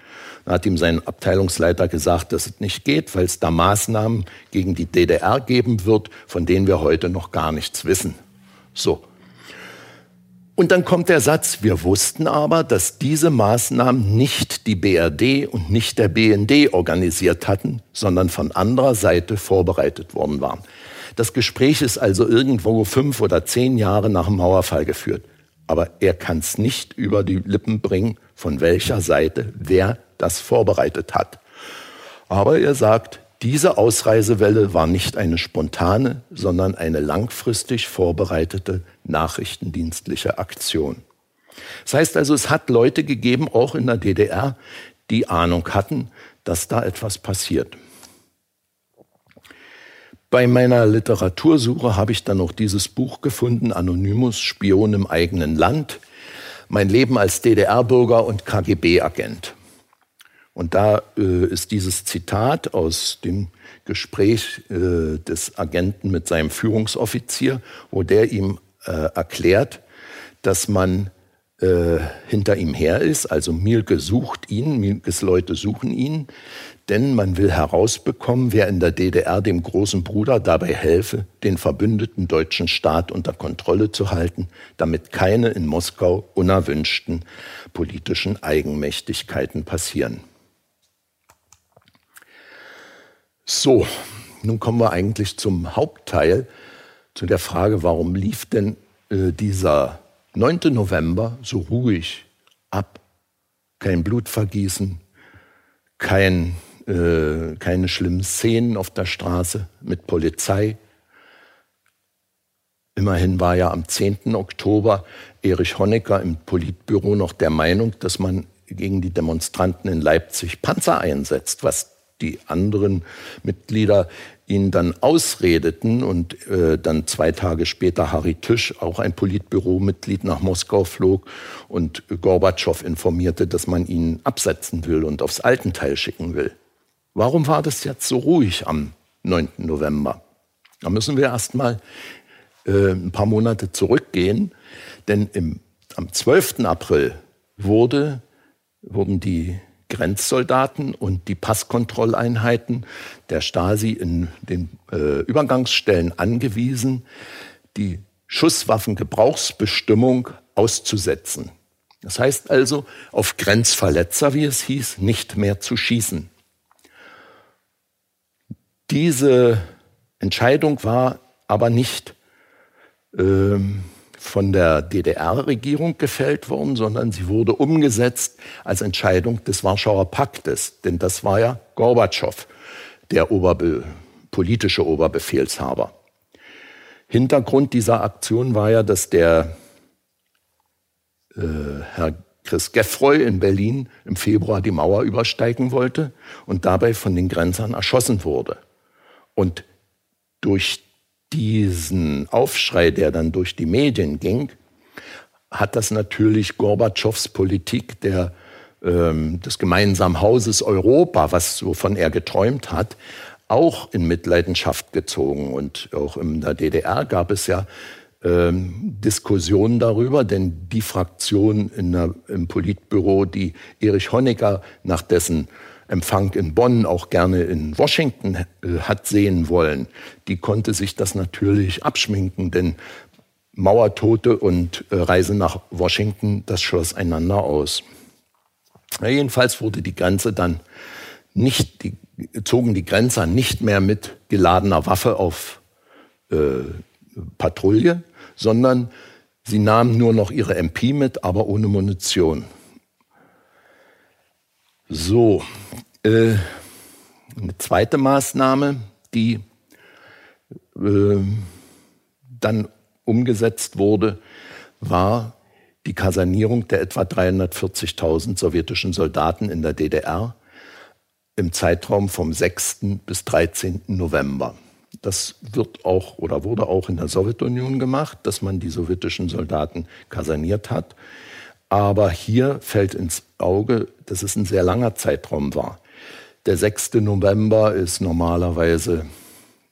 Da hat ihm sein Abteilungsleiter gesagt, dass es nicht geht, weil es da Maßnahmen gegen die DDR geben wird, von denen wir heute noch gar nichts wissen. So. Und dann kommt der Satz, wir wussten aber, dass diese Maßnahmen nicht die BRD und nicht der BND organisiert hatten, sondern von anderer Seite vorbereitet worden waren. Das Gespräch ist also irgendwo fünf oder zehn Jahre nach dem Mauerfall geführt. Aber er kann es nicht über die Lippen bringen, von welcher Seite wer das vorbereitet hat. Aber er sagt, diese Ausreisewelle war nicht eine spontane, sondern eine langfristig vorbereitete nachrichtendienstliche Aktion. Das heißt also, es hat Leute gegeben, auch in der DDR, die Ahnung hatten, dass da etwas passiert. Bei meiner Literatursuche habe ich dann noch dieses Buch gefunden, Anonymous, Spion im eigenen Land, mein Leben als DDR-Bürger und KGB-Agent. Und da äh, ist dieses Zitat aus dem Gespräch äh, des Agenten mit seinem Führungsoffizier, wo der ihm äh, erklärt, dass man äh, hinter ihm her ist. Also Mielke sucht ihn, Mielkes Leute suchen ihn, denn man will herausbekommen, wer in der DDR dem großen Bruder dabei helfe, den verbündeten deutschen Staat unter Kontrolle zu halten, damit keine in Moskau unerwünschten politischen Eigenmächtigkeiten passieren. So, nun kommen wir eigentlich zum Hauptteil, zu der Frage, warum lief denn äh, dieser 9. November so ruhig ab? Kein Blutvergießen, kein, äh, keine schlimmen Szenen auf der Straße mit Polizei. Immerhin war ja am 10. Oktober Erich Honecker im Politbüro noch der Meinung, dass man gegen die Demonstranten in Leipzig Panzer einsetzt, was die anderen Mitglieder ihn dann ausredeten und äh, dann zwei Tage später Harry Tisch, auch ein Politbüromitglied, nach Moskau flog und Gorbatschow informierte, dass man ihn absetzen will und aufs Altenteil schicken will. Warum war das jetzt so ruhig am 9. November? Da müssen wir erst mal äh, ein paar Monate zurückgehen, denn im, am 12. April wurde, wurden die Grenzsoldaten und die Passkontrolleinheiten der Stasi in den äh, Übergangsstellen angewiesen, die Schusswaffengebrauchsbestimmung auszusetzen. Das heißt also, auf Grenzverletzer, wie es hieß, nicht mehr zu schießen. Diese Entscheidung war aber nicht ähm, von der DDR-Regierung gefällt worden, sondern sie wurde umgesetzt als Entscheidung des Warschauer Paktes. Denn das war ja Gorbatschow, der Oberbe politische Oberbefehlshaber. Hintergrund dieser Aktion war ja, dass der äh, Herr Chris Geffroy in Berlin im Februar die Mauer übersteigen wollte und dabei von den Grenzern erschossen wurde. Und durch diesen Aufschrei, der dann durch die Medien ging, hat das natürlich Gorbatschows Politik der, ähm, des gemeinsamen Hauses Europa, was wovon er geträumt hat, auch in Mitleidenschaft gezogen. Und auch in der DDR gab es ja ähm, Diskussionen darüber, denn die Fraktion der, im Politbüro, die Erich Honecker nach dessen Empfang in Bonn auch gerne in Washington äh, hat sehen wollen, die konnte sich das natürlich abschminken, denn Mauertote und äh, Reise nach Washington, das schloss einander aus. Ja, jedenfalls wurde die Grenze dann nicht, die, zogen die Grenzer nicht mehr mit geladener Waffe auf äh, Patrouille, sondern sie nahmen nur noch ihre MP mit, aber ohne Munition. So, äh, eine zweite Maßnahme, die äh, dann umgesetzt wurde, war die Kasernierung der etwa 340.000 sowjetischen Soldaten in der DDR im Zeitraum vom 6. bis 13. November. Das wird auch oder wurde auch in der Sowjetunion gemacht, dass man die sowjetischen Soldaten kaserniert hat. Aber hier fällt ins Auge, dass es ein sehr langer Zeitraum war. Der 6. November ist normalerweise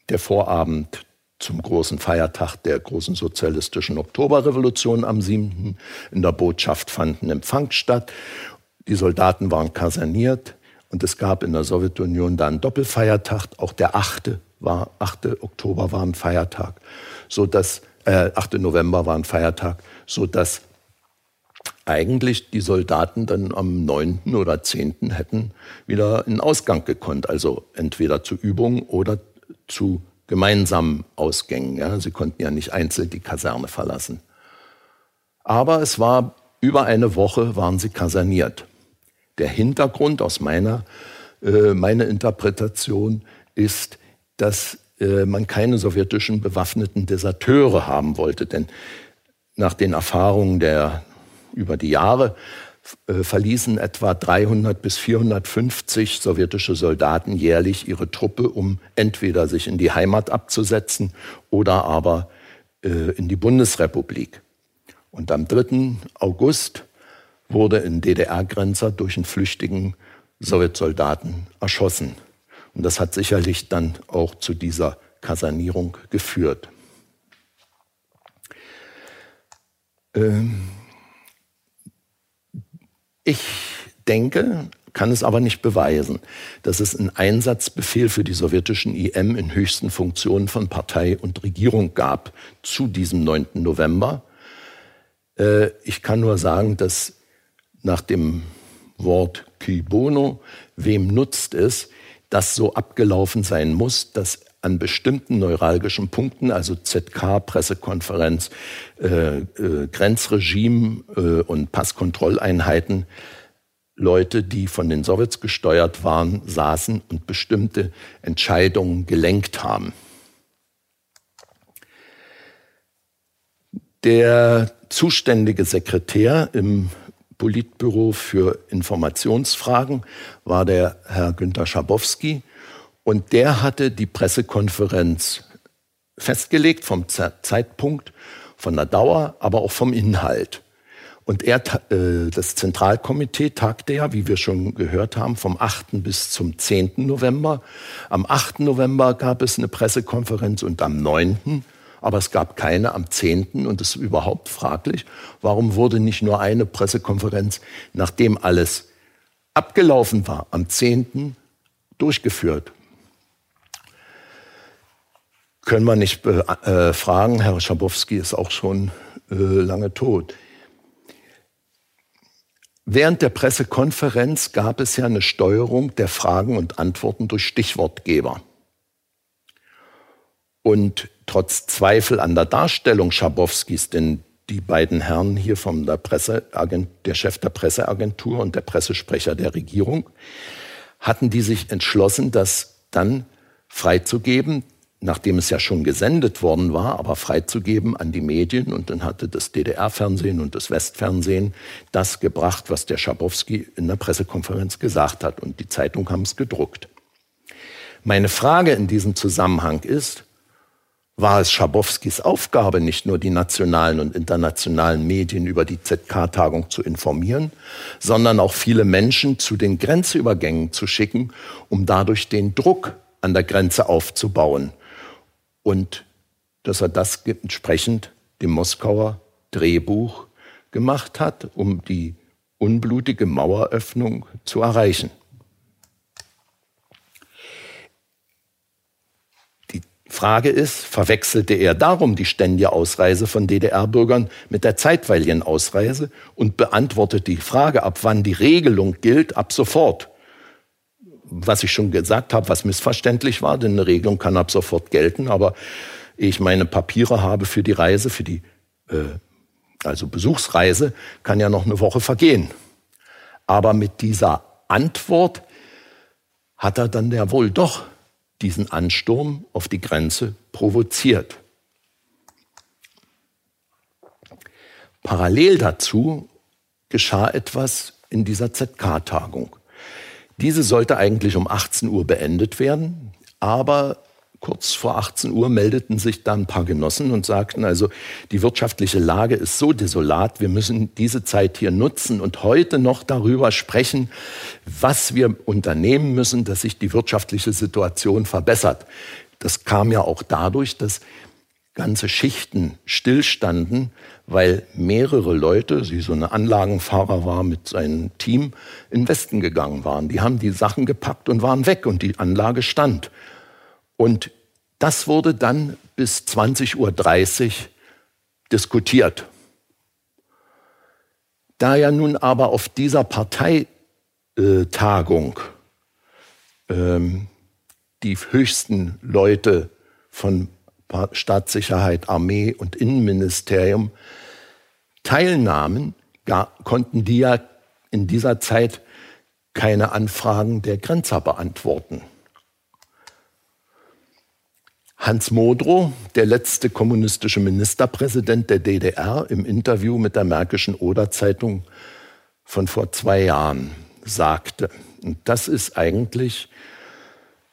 der Vorabend zum großen Feiertag der großen sozialistischen Oktoberrevolution am 7. In der Botschaft fand ein Empfang statt. Die Soldaten waren kaserniert und es gab in der Sowjetunion dann Doppelfeiertag. Auch der 8. War, 8. Oktober war ein Feiertag, so dass äh, 8. November war ein Feiertag, so dass eigentlich die Soldaten dann am 9. oder 10. hätten wieder in Ausgang gekonnt, also entweder zu Übungen oder zu gemeinsamen Ausgängen. Ja. Sie konnten ja nicht einzeln die Kaserne verlassen. Aber es war über eine Woche waren sie kaserniert. Der Hintergrund aus meiner äh, meine Interpretation ist, dass äh, man keine sowjetischen bewaffneten Deserteure haben wollte, denn nach den Erfahrungen der über die Jahre äh, verließen etwa 300 bis 450 sowjetische Soldaten jährlich ihre Truppe, um entweder sich in die Heimat abzusetzen oder aber äh, in die Bundesrepublik. Und am 3. August wurde ein DDR-Grenzer durch einen flüchtigen Sowjetsoldaten erschossen. Und das hat sicherlich dann auch zu dieser Kasernierung geführt. Ähm ich denke, kann es aber nicht beweisen, dass es einen Einsatzbefehl für die sowjetischen IM in höchsten Funktionen von Partei und Regierung gab zu diesem 9. November. Äh, ich kann nur sagen, dass nach dem Wort qui bono, wem nutzt es, das so abgelaufen sein muss, dass an bestimmten neuralgischen Punkten, also ZK, Pressekonferenz, äh, äh, Grenzregime äh, und Passkontrolleinheiten, Leute, die von den Sowjets gesteuert waren, saßen und bestimmte Entscheidungen gelenkt haben. Der zuständige Sekretär im Politbüro für Informationsfragen war der Herr Günter Schabowski, und der hatte die Pressekonferenz festgelegt vom Zeitpunkt, von der Dauer, aber auch vom Inhalt. Und er, äh, das Zentralkomitee tagte ja, wie wir schon gehört haben, vom 8. bis zum 10. November. Am 8. November gab es eine Pressekonferenz und am 9. Aber es gab keine am 10. und es ist überhaupt fraglich, warum wurde nicht nur eine Pressekonferenz, nachdem alles abgelaufen war, am 10. durchgeführt können wir nicht äh, fragen. Herr Schabowski ist auch schon äh, lange tot. Während der Pressekonferenz gab es ja eine Steuerung der Fragen und Antworten durch Stichwortgeber. Und trotz Zweifel an der Darstellung Schabowskis, denn die beiden Herren hier vom der, der Chef der Presseagentur und der Pressesprecher der Regierung, hatten die sich entschlossen, das dann freizugeben, nachdem es ja schon gesendet worden war, aber freizugeben an die Medien. Und dann hatte das DDR-Fernsehen und das Westfernsehen das gebracht, was der Schabowski in der Pressekonferenz gesagt hat. Und die Zeitung haben es gedruckt. Meine Frage in diesem Zusammenhang ist, war es Schabowskis Aufgabe, nicht nur die nationalen und internationalen Medien über die ZK-Tagung zu informieren, sondern auch viele Menschen zu den Grenzübergängen zu schicken, um dadurch den Druck an der Grenze aufzubauen und dass er das entsprechend dem Moskauer Drehbuch gemacht hat, um die unblutige Maueröffnung zu erreichen. Die Frage ist, verwechselte er darum die ständige Ausreise von DDR-Bürgern mit der zeitweiligen Ausreise und beantwortet die Frage, ab wann die Regelung gilt, ab sofort. Was ich schon gesagt habe, was missverständlich war, denn eine Regelung kann ab sofort gelten, aber ich meine Papiere habe für die Reise, für die äh, also Besuchsreise, kann ja noch eine Woche vergehen. Aber mit dieser Antwort hat er dann ja wohl doch diesen Ansturm auf die Grenze provoziert. Parallel dazu geschah etwas in dieser ZK-Tagung. Diese sollte eigentlich um 18 Uhr beendet werden, aber kurz vor 18 Uhr meldeten sich dann ein paar Genossen und sagten, also die wirtschaftliche Lage ist so desolat, wir müssen diese Zeit hier nutzen und heute noch darüber sprechen, was wir unternehmen müssen, dass sich die wirtschaftliche Situation verbessert. Das kam ja auch dadurch, dass ganze Schichten stillstanden, weil mehrere Leute, sie so eine Anlagenfahrer war mit seinem Team, in Westen gegangen waren. Die haben die Sachen gepackt und waren weg und die Anlage stand. Und das wurde dann bis 20.30 Uhr diskutiert. Da ja nun aber auf dieser Parteitagung ähm, die höchsten Leute von Staatssicherheit, Armee und Innenministerium teilnahmen, konnten die ja in dieser Zeit keine Anfragen der Grenzer beantworten. Hans Modrow, der letzte kommunistische Ministerpräsident der DDR, im Interview mit der Märkischen Oder-Zeitung von vor zwei Jahren sagte, und das ist eigentlich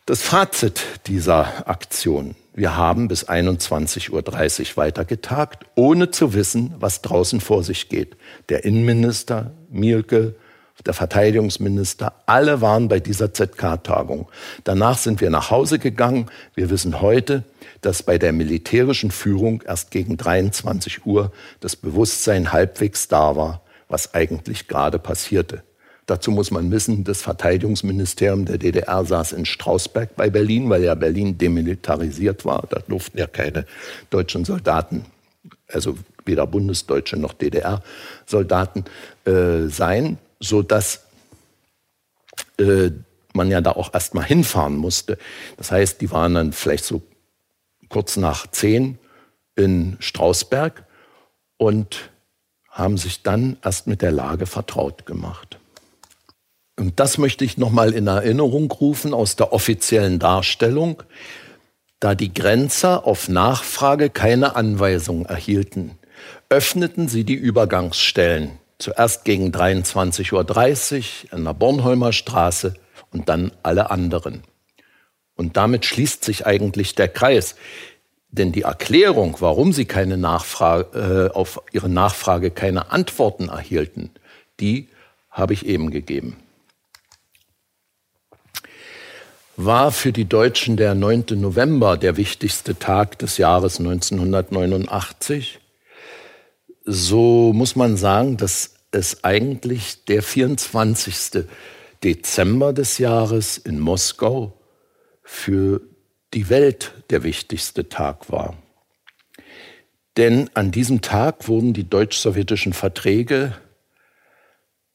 das Fazit dieser Aktion. Wir haben bis 21.30 Uhr weitergetagt, ohne zu wissen, was draußen vor sich geht. Der Innenminister Mielke der Verteidigungsminister, alle waren bei dieser ZK-Tagung. Danach sind wir nach Hause gegangen. Wir wissen heute, dass bei der militärischen Führung erst gegen 23 Uhr das Bewusstsein halbwegs da war, was eigentlich gerade passierte. Dazu muss man wissen, das Verteidigungsministerium der DDR saß in Strausberg bei Berlin, weil ja Berlin demilitarisiert war. Da durften ja keine deutschen Soldaten, also weder Bundesdeutsche noch DDR-Soldaten äh, sein so dass äh, man ja da auch erst mal hinfahren musste. Das heißt, die waren dann vielleicht so kurz nach zehn in Strausberg und haben sich dann erst mit der Lage vertraut gemacht. Und das möchte ich noch mal in Erinnerung rufen aus der offiziellen Darstellung, da die Grenzer auf Nachfrage keine Anweisung erhielten, öffneten sie die Übergangsstellen Zuerst gegen 23.30 Uhr an der Bornholmer Straße und dann alle anderen. Und damit schließt sich eigentlich der Kreis. Denn die Erklärung, warum sie keine Nachfrage, äh, auf ihre Nachfrage keine Antworten erhielten, die habe ich eben gegeben. War für die Deutschen der 9. November der wichtigste Tag des Jahres 1989? so muss man sagen, dass es eigentlich der 24. Dezember des Jahres in Moskau für die Welt der wichtigste Tag war. Denn an diesem Tag wurden die deutsch-sowjetischen Verträge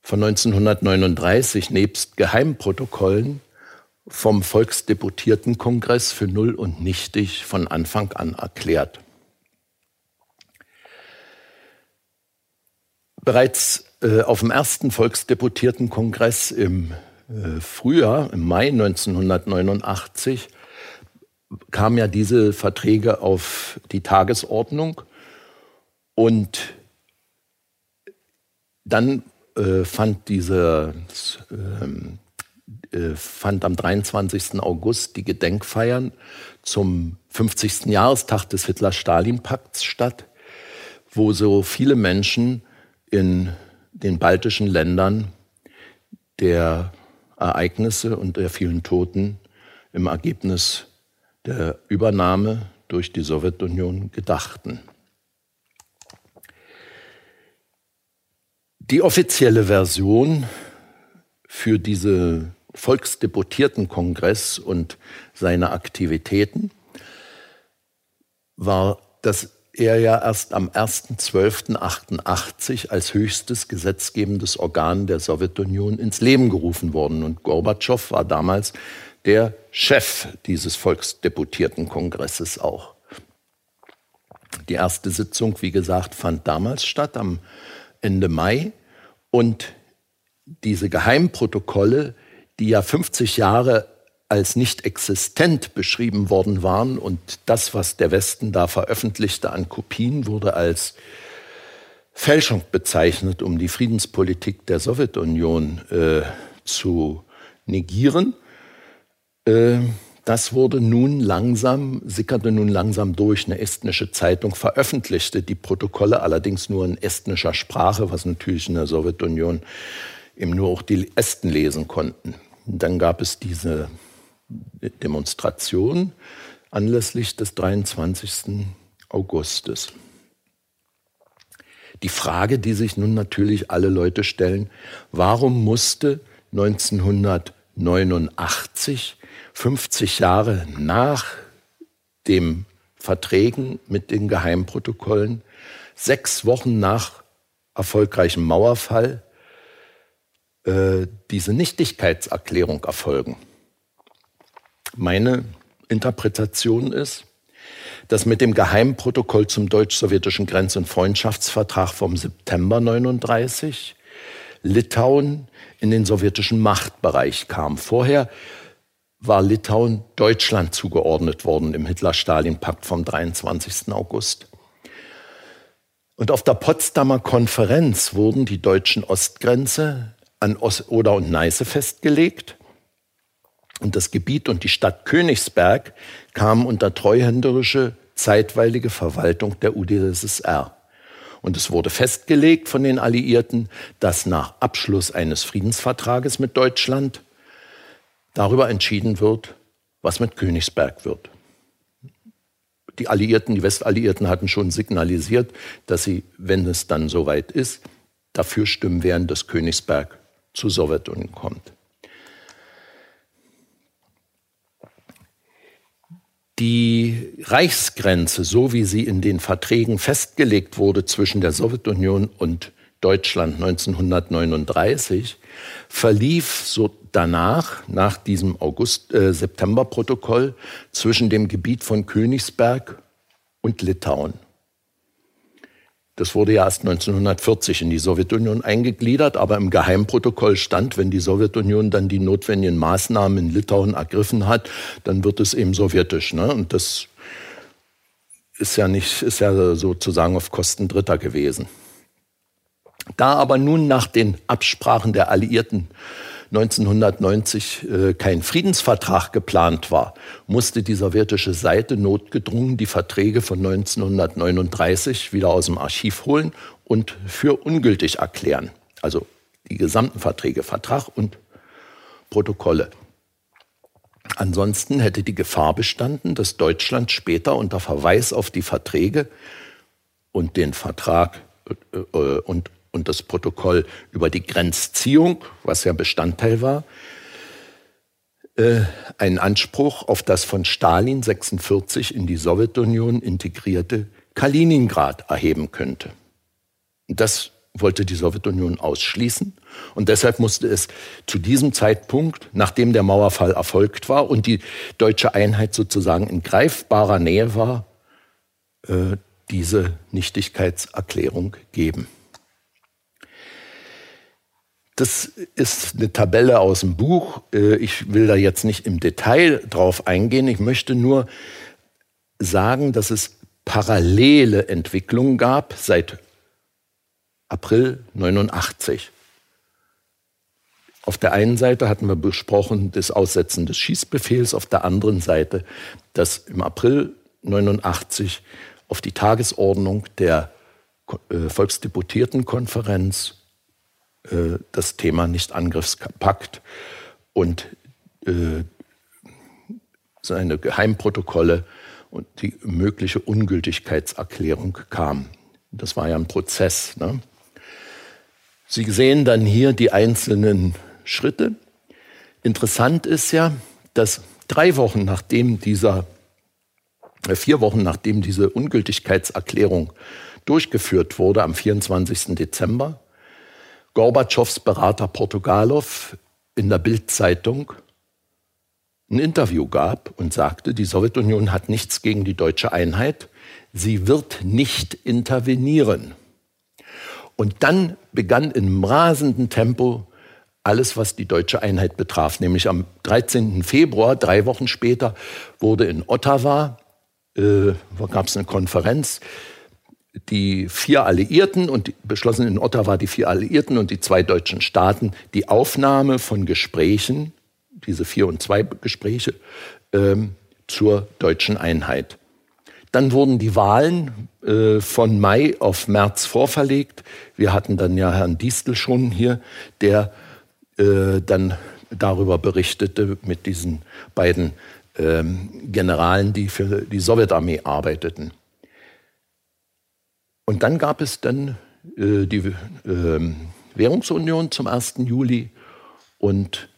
von 1939 nebst Geheimprotokollen vom Volksdeputiertenkongress für null und nichtig von Anfang an erklärt. Bereits äh, auf dem ersten Volksdeputiertenkongress im äh, Frühjahr, im Mai 1989, kamen ja diese Verträge auf die Tagesordnung und dann äh, fand diese ähm, äh, fand am 23. August die Gedenkfeiern zum 50. Jahrestag des Hitler-Stalin-Pakts statt, wo so viele Menschen in den baltischen Ländern der Ereignisse und der vielen Toten im Ergebnis der Übernahme durch die Sowjetunion gedachten. Die offizielle Version für diese Volksdeputiertenkongress und seine Aktivitäten war, dass er ja erst am 1.12.88 als höchstes gesetzgebendes Organ der Sowjetunion ins Leben gerufen worden. Und Gorbatschow war damals der Chef dieses Volksdeputiertenkongresses auch. Die erste Sitzung, wie gesagt, fand damals statt, am Ende Mai. Und diese Geheimprotokolle, die ja 50 Jahre als nicht existent beschrieben worden waren und das, was der Westen da veröffentlichte an Kopien, wurde als Fälschung bezeichnet, um die Friedenspolitik der Sowjetunion äh, zu negieren. Äh, das wurde nun langsam, sickerte nun langsam durch. Eine estnische Zeitung veröffentlichte die Protokolle allerdings nur in estnischer Sprache, was natürlich in der Sowjetunion eben nur auch die Esten lesen konnten. dann gab es diese Demonstration anlässlich des 23. Augustes. Die Frage, die sich nun natürlich alle Leute stellen, warum musste 1989, 50 Jahre nach dem Verträgen mit den Geheimprotokollen, sechs Wochen nach erfolgreichem Mauerfall, äh, diese Nichtigkeitserklärung erfolgen? Meine Interpretation ist, dass mit dem Geheimprotokoll zum deutsch-sowjetischen Grenz- und Freundschaftsvertrag vom September 39 Litauen in den sowjetischen Machtbereich kam. Vorher war Litauen Deutschland zugeordnet worden im Hitler-Stalin-Pakt vom 23. August. Und auf der Potsdamer Konferenz wurden die deutschen Ostgrenze an Oder und Neiße festgelegt und das Gebiet und die Stadt Königsberg kamen unter treuhänderische zeitweilige Verwaltung der UdSSR. Und es wurde festgelegt von den Alliierten, dass nach Abschluss eines Friedensvertrages mit Deutschland darüber entschieden wird, was mit Königsberg wird. Die Alliierten, die Westalliierten hatten schon signalisiert, dass sie, wenn es dann soweit ist, dafür stimmen werden, dass Königsberg zur Sowjetunion kommt. Die Reichsgrenze, so wie sie in den Verträgen festgelegt wurde zwischen der Sowjetunion und Deutschland 1939, verlief so danach, nach diesem August, äh, zwischen dem Gebiet von Königsberg und Litauen. Das wurde ja erst 1940 in die Sowjetunion eingegliedert, aber im Geheimprotokoll stand, wenn die Sowjetunion dann die notwendigen Maßnahmen in Litauen ergriffen hat, dann wird es eben sowjetisch. Ne? Und das ist ja nicht, ist ja sozusagen auf Kosten Dritter gewesen. Da aber nun nach den Absprachen der Alliierten 1990 äh, kein Friedensvertrag geplant war, musste die sowjetische Seite notgedrungen die Verträge von 1939 wieder aus dem Archiv holen und für ungültig erklären. Also die gesamten Verträge, Vertrag und Protokolle. Ansonsten hätte die Gefahr bestanden, dass Deutschland später unter Verweis auf die Verträge und den Vertrag äh, äh und und das Protokoll über die Grenzziehung, was ja Bestandteil war, äh, einen Anspruch auf das von Stalin 46 in die Sowjetunion integrierte Kaliningrad erheben könnte. Das wollte die Sowjetunion ausschließen. Und deshalb musste es zu diesem Zeitpunkt, nachdem der Mauerfall erfolgt war und die deutsche Einheit sozusagen in greifbarer Nähe war, äh, diese Nichtigkeitserklärung geben. Das ist eine Tabelle aus dem Buch. Äh, ich will da jetzt nicht im Detail drauf eingehen. Ich möchte nur sagen, dass es parallele Entwicklungen gab seit April 89. Auf der einen Seite hatten wir besprochen das Aussetzen des Schießbefehls, auf der anderen Seite, dass im April 89 auf die Tagesordnung der äh, Volksdeputiertenkonferenz äh, das Thema Nicht-Angriffspakt und äh, seine Geheimprotokolle und die mögliche Ungültigkeitserklärung kam. Das war ja ein Prozess. Ne? Sie sehen dann hier die einzelnen Schritte. Interessant ist ja, dass drei Wochen nachdem dieser äh, vier Wochen nachdem diese Ungültigkeitserklärung durchgeführt wurde, am 24. Dezember, Gorbatschows Berater Portugalov in der Bildzeitung ein Interview gab und sagte, die Sowjetunion hat nichts gegen die deutsche Einheit, sie wird nicht intervenieren. Und dann begann in rasendem Tempo alles, was die deutsche Einheit betraf. Nämlich am 13. Februar, drei Wochen später, wurde in Ottawa, äh, gab es eine Konferenz, die vier Alliierten und beschlossen in Ottawa die vier Alliierten und die zwei deutschen Staaten die Aufnahme von Gesprächen, diese vier und zwei Gespräche, ähm, zur deutschen Einheit. Dann wurden die Wahlen äh, von Mai auf März vorverlegt. Wir hatten dann ja Herrn Distel schon hier, der äh, dann darüber berichtete mit diesen beiden ähm, Generalen, die für die Sowjetarmee arbeiteten. Und dann gab es dann äh, die äh, Währungsunion zum 1. Juli und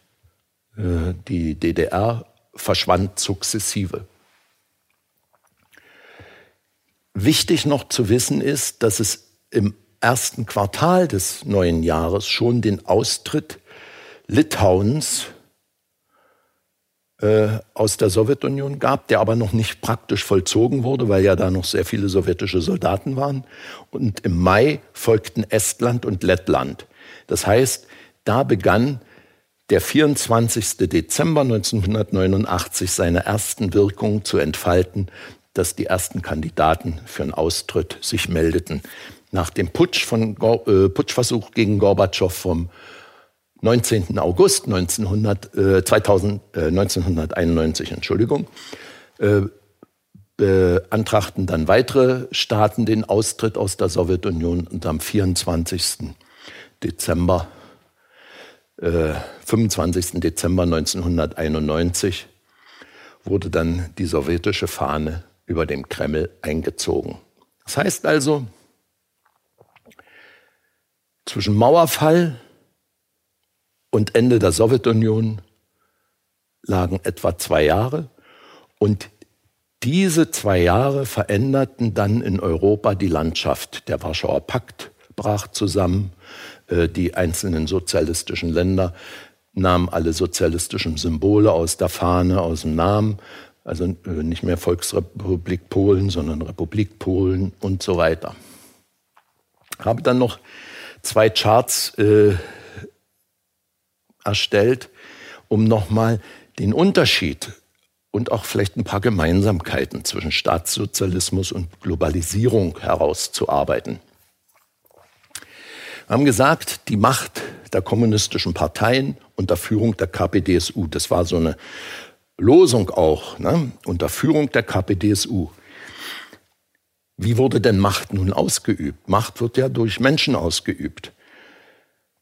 äh, die DDR verschwand sukzessive. Wichtig noch zu wissen ist, dass es im ersten Quartal des neuen Jahres schon den Austritt Litauens aus der Sowjetunion gab, der aber noch nicht praktisch vollzogen wurde, weil ja da noch sehr viele sowjetische Soldaten waren. Und im Mai folgten Estland und Lettland. Das heißt, da begann der 24. Dezember 1989 seine ersten Wirkungen zu entfalten, dass die ersten Kandidaten für einen Austritt sich meldeten. Nach dem Putsch von, äh, Putschversuch gegen Gorbatschow vom 19. August 1900, äh, 2000, äh, 1991, Entschuldigung, äh, beantragten dann weitere Staaten den Austritt aus der Sowjetunion und am 24. Dezember, äh, 25. Dezember 1991 wurde dann die sowjetische Fahne über dem Kreml eingezogen. Das heißt also, zwischen Mauerfall und Ende der Sowjetunion lagen etwa zwei Jahre. Und diese zwei Jahre veränderten dann in Europa die Landschaft. Der Warschauer Pakt brach zusammen. Äh, die einzelnen sozialistischen Länder nahmen alle sozialistischen Symbole aus der Fahne, aus dem Namen. Also äh, nicht mehr Volksrepublik Polen, sondern Republik Polen und so weiter. Habe dann noch zwei Charts äh, erstellt, um nochmal den Unterschied und auch vielleicht ein paar Gemeinsamkeiten zwischen Staatssozialismus und Globalisierung herauszuarbeiten. Wir haben gesagt, die Macht der kommunistischen Parteien unter Führung der KPDSU, das war so eine Losung auch, ne, unter Führung der KPDSU. Wie wurde denn Macht nun ausgeübt? Macht wird ja durch Menschen ausgeübt.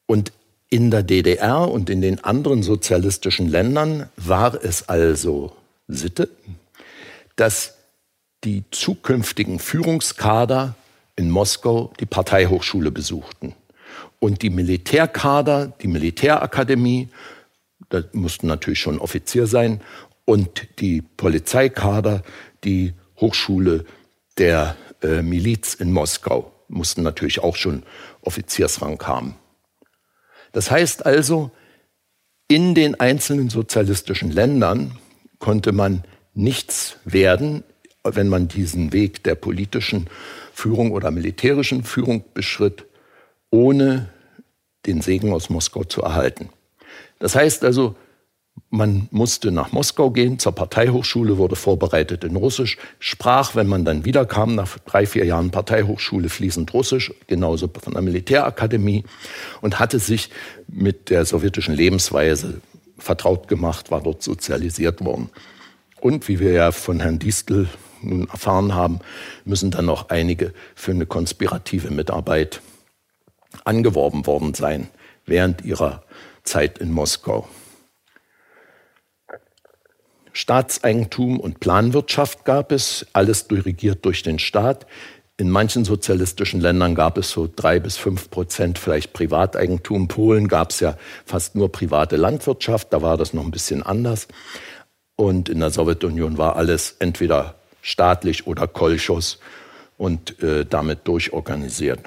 Und in der DDR und in den anderen sozialistischen Ländern war es also Sitte, dass die zukünftigen Führungskader in Moskau die Parteihochschule besuchten. Und die Militärkader, die Militärakademie, da mussten natürlich schon Offizier sein, und die Polizeikader, die Hochschule der äh, Miliz in Moskau, mussten natürlich auch schon Offiziersrang haben. Das heißt also, in den einzelnen sozialistischen Ländern konnte man nichts werden, wenn man diesen Weg der politischen Führung oder militärischen Führung beschritt, ohne den Segen aus Moskau zu erhalten. Das heißt also, man musste nach Moskau gehen, zur Parteihochschule, wurde vorbereitet in Russisch, sprach, wenn man dann wiederkam, nach drei, vier Jahren Parteihochschule fließend Russisch, genauso von der Militärakademie und hatte sich mit der sowjetischen Lebensweise vertraut gemacht, war dort sozialisiert worden. Und wie wir ja von Herrn Distel nun erfahren haben, müssen dann noch einige für eine konspirative Mitarbeit angeworben worden sein während ihrer Zeit in Moskau. Staatseigentum und Planwirtschaft gab es, alles dirigiert durch den Staat. In manchen sozialistischen Ländern gab es so drei bis fünf Prozent vielleicht Privateigentum. Polen gab es ja fast nur private Landwirtschaft, da war das noch ein bisschen anders. Und in der Sowjetunion war alles entweder staatlich oder Kolchos und äh, damit durchorganisiert.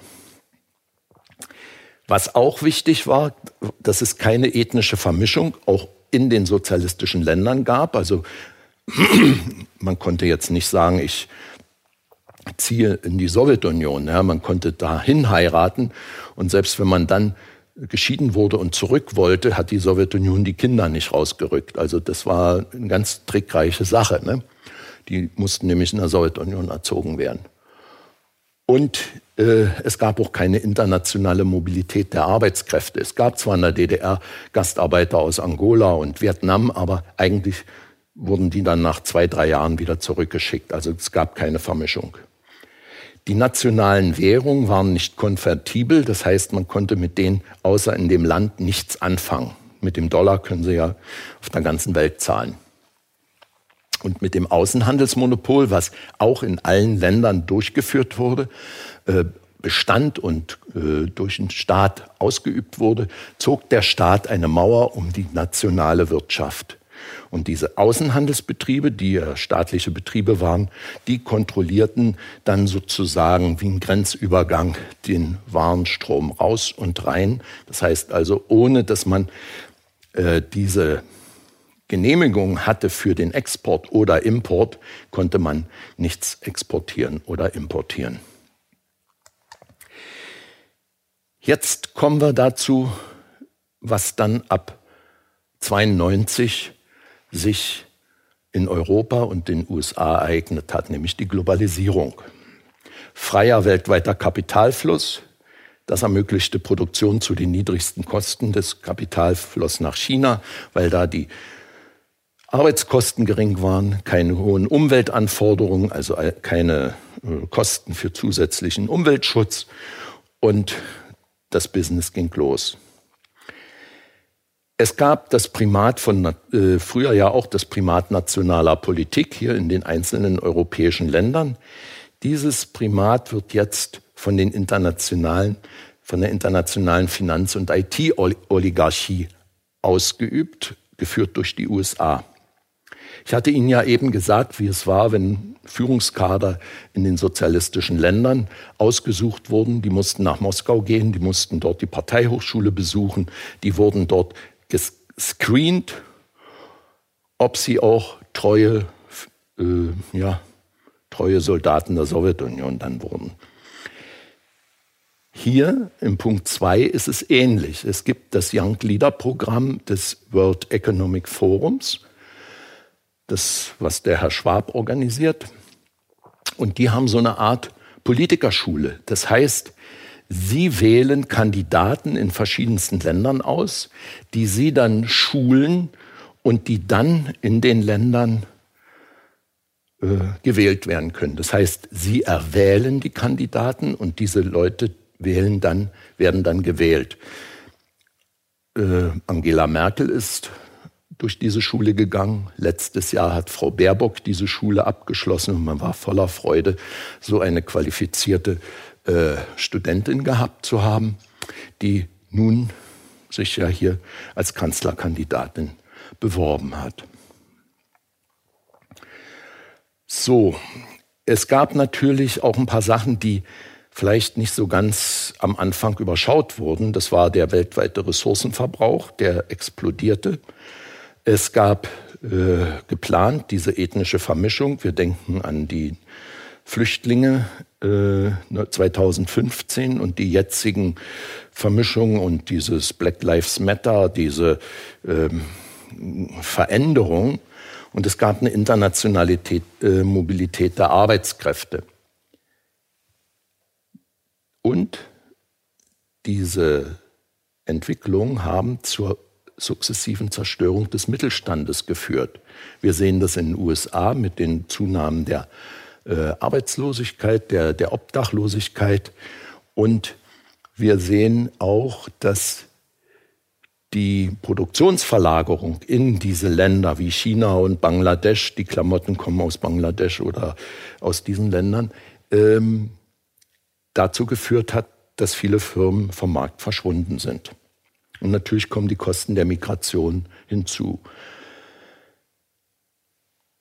Was auch wichtig war, dass es keine ethnische Vermischung auch in den sozialistischen Ländern gab. Also man konnte jetzt nicht sagen, ich ziehe in die Sowjetunion. Ja, man konnte dahin heiraten und selbst wenn man dann geschieden wurde und zurück wollte, hat die Sowjetunion die Kinder nicht rausgerückt. Also das war eine ganz trickreiche Sache. Ne? Die mussten nämlich in der Sowjetunion erzogen werden. Und äh, es gab auch keine internationale Mobilität der Arbeitskräfte. Es gab zwar in der DDR Gastarbeiter aus Angola und Vietnam, aber eigentlich wurden die dann nach zwei, drei Jahren wieder zurückgeschickt. Also es gab keine Vermischung. Die nationalen Währungen waren nicht konvertibel, das heißt, man konnte mit denen außer in dem Land nichts anfangen. Mit dem Dollar können sie ja auf der ganzen Welt zahlen. Und mit dem Außenhandelsmonopol, was auch in allen Ländern durchgeführt wurde, äh, bestand und äh, durch den Staat ausgeübt wurde, zog der Staat eine Mauer um die nationale Wirtschaft. Und diese Außenhandelsbetriebe, die ja staatliche Betriebe waren, die kontrollierten dann sozusagen wie ein Grenzübergang den Warenstrom raus und rein. Das heißt also, ohne dass man äh, diese Genehmigung hatte für den Export oder Import, konnte man nichts exportieren oder importieren. Jetzt kommen wir dazu, was dann ab 92 sich in Europa und den USA ereignet hat, nämlich die Globalisierung. Freier weltweiter Kapitalfluss, das ermöglichte Produktion zu den niedrigsten Kosten. des Kapitalfluss nach China, weil da die Arbeitskosten gering waren, keine hohen Umweltanforderungen, also keine äh, Kosten für zusätzlichen Umweltschutz und das Business ging los. Es gab das Primat von, äh, früher ja auch das Primat nationaler Politik hier in den einzelnen europäischen Ländern. Dieses Primat wird jetzt von den internationalen, von der internationalen Finanz- und IT-Oligarchie ausgeübt, geführt durch die USA. Ich hatte Ihnen ja eben gesagt, wie es war, wenn Führungskader in den sozialistischen Ländern ausgesucht wurden. Die mussten nach Moskau gehen, die mussten dort die Parteihochschule besuchen, die wurden dort gescreent, ob sie auch treue, äh, ja, treue Soldaten der Sowjetunion dann wurden. Hier im Punkt 2 ist es ähnlich. Es gibt das Young Leader Programm des World Economic Forums, das, was der Herr Schwab organisiert. Und die haben so eine Art Politikerschule. Das heißt, Sie wählen Kandidaten in verschiedensten Ländern aus, die Sie dann schulen und die dann in den Ländern äh, gewählt werden können. Das heißt, Sie erwählen die Kandidaten und diese Leute wählen dann, werden dann gewählt. Äh, Angela Merkel ist durch diese Schule gegangen. Letztes Jahr hat Frau Baerbock diese Schule abgeschlossen und man war voller Freude, so eine qualifizierte äh, Studentin gehabt zu haben, die nun sich ja hier als Kanzlerkandidatin beworben hat. So, es gab natürlich auch ein paar Sachen, die vielleicht nicht so ganz am Anfang überschaut wurden. Das war der weltweite Ressourcenverbrauch, der explodierte. Es gab äh, geplant diese ethnische Vermischung. Wir denken an die Flüchtlinge äh, 2015 und die jetzigen Vermischungen und dieses Black Lives Matter, diese ähm, Veränderung. Und es gab eine Internationalität, äh, Mobilität der Arbeitskräfte. Und diese Entwicklungen haben zur sukzessiven Zerstörung des Mittelstandes geführt. Wir sehen das in den USA mit den Zunahmen der äh, Arbeitslosigkeit, der, der Obdachlosigkeit. Und wir sehen auch, dass die Produktionsverlagerung in diese Länder wie China und Bangladesch, die Klamotten kommen aus Bangladesch oder aus diesen Ländern, ähm, dazu geführt hat, dass viele Firmen vom Markt verschwunden sind. Und natürlich kommen die Kosten der Migration hinzu.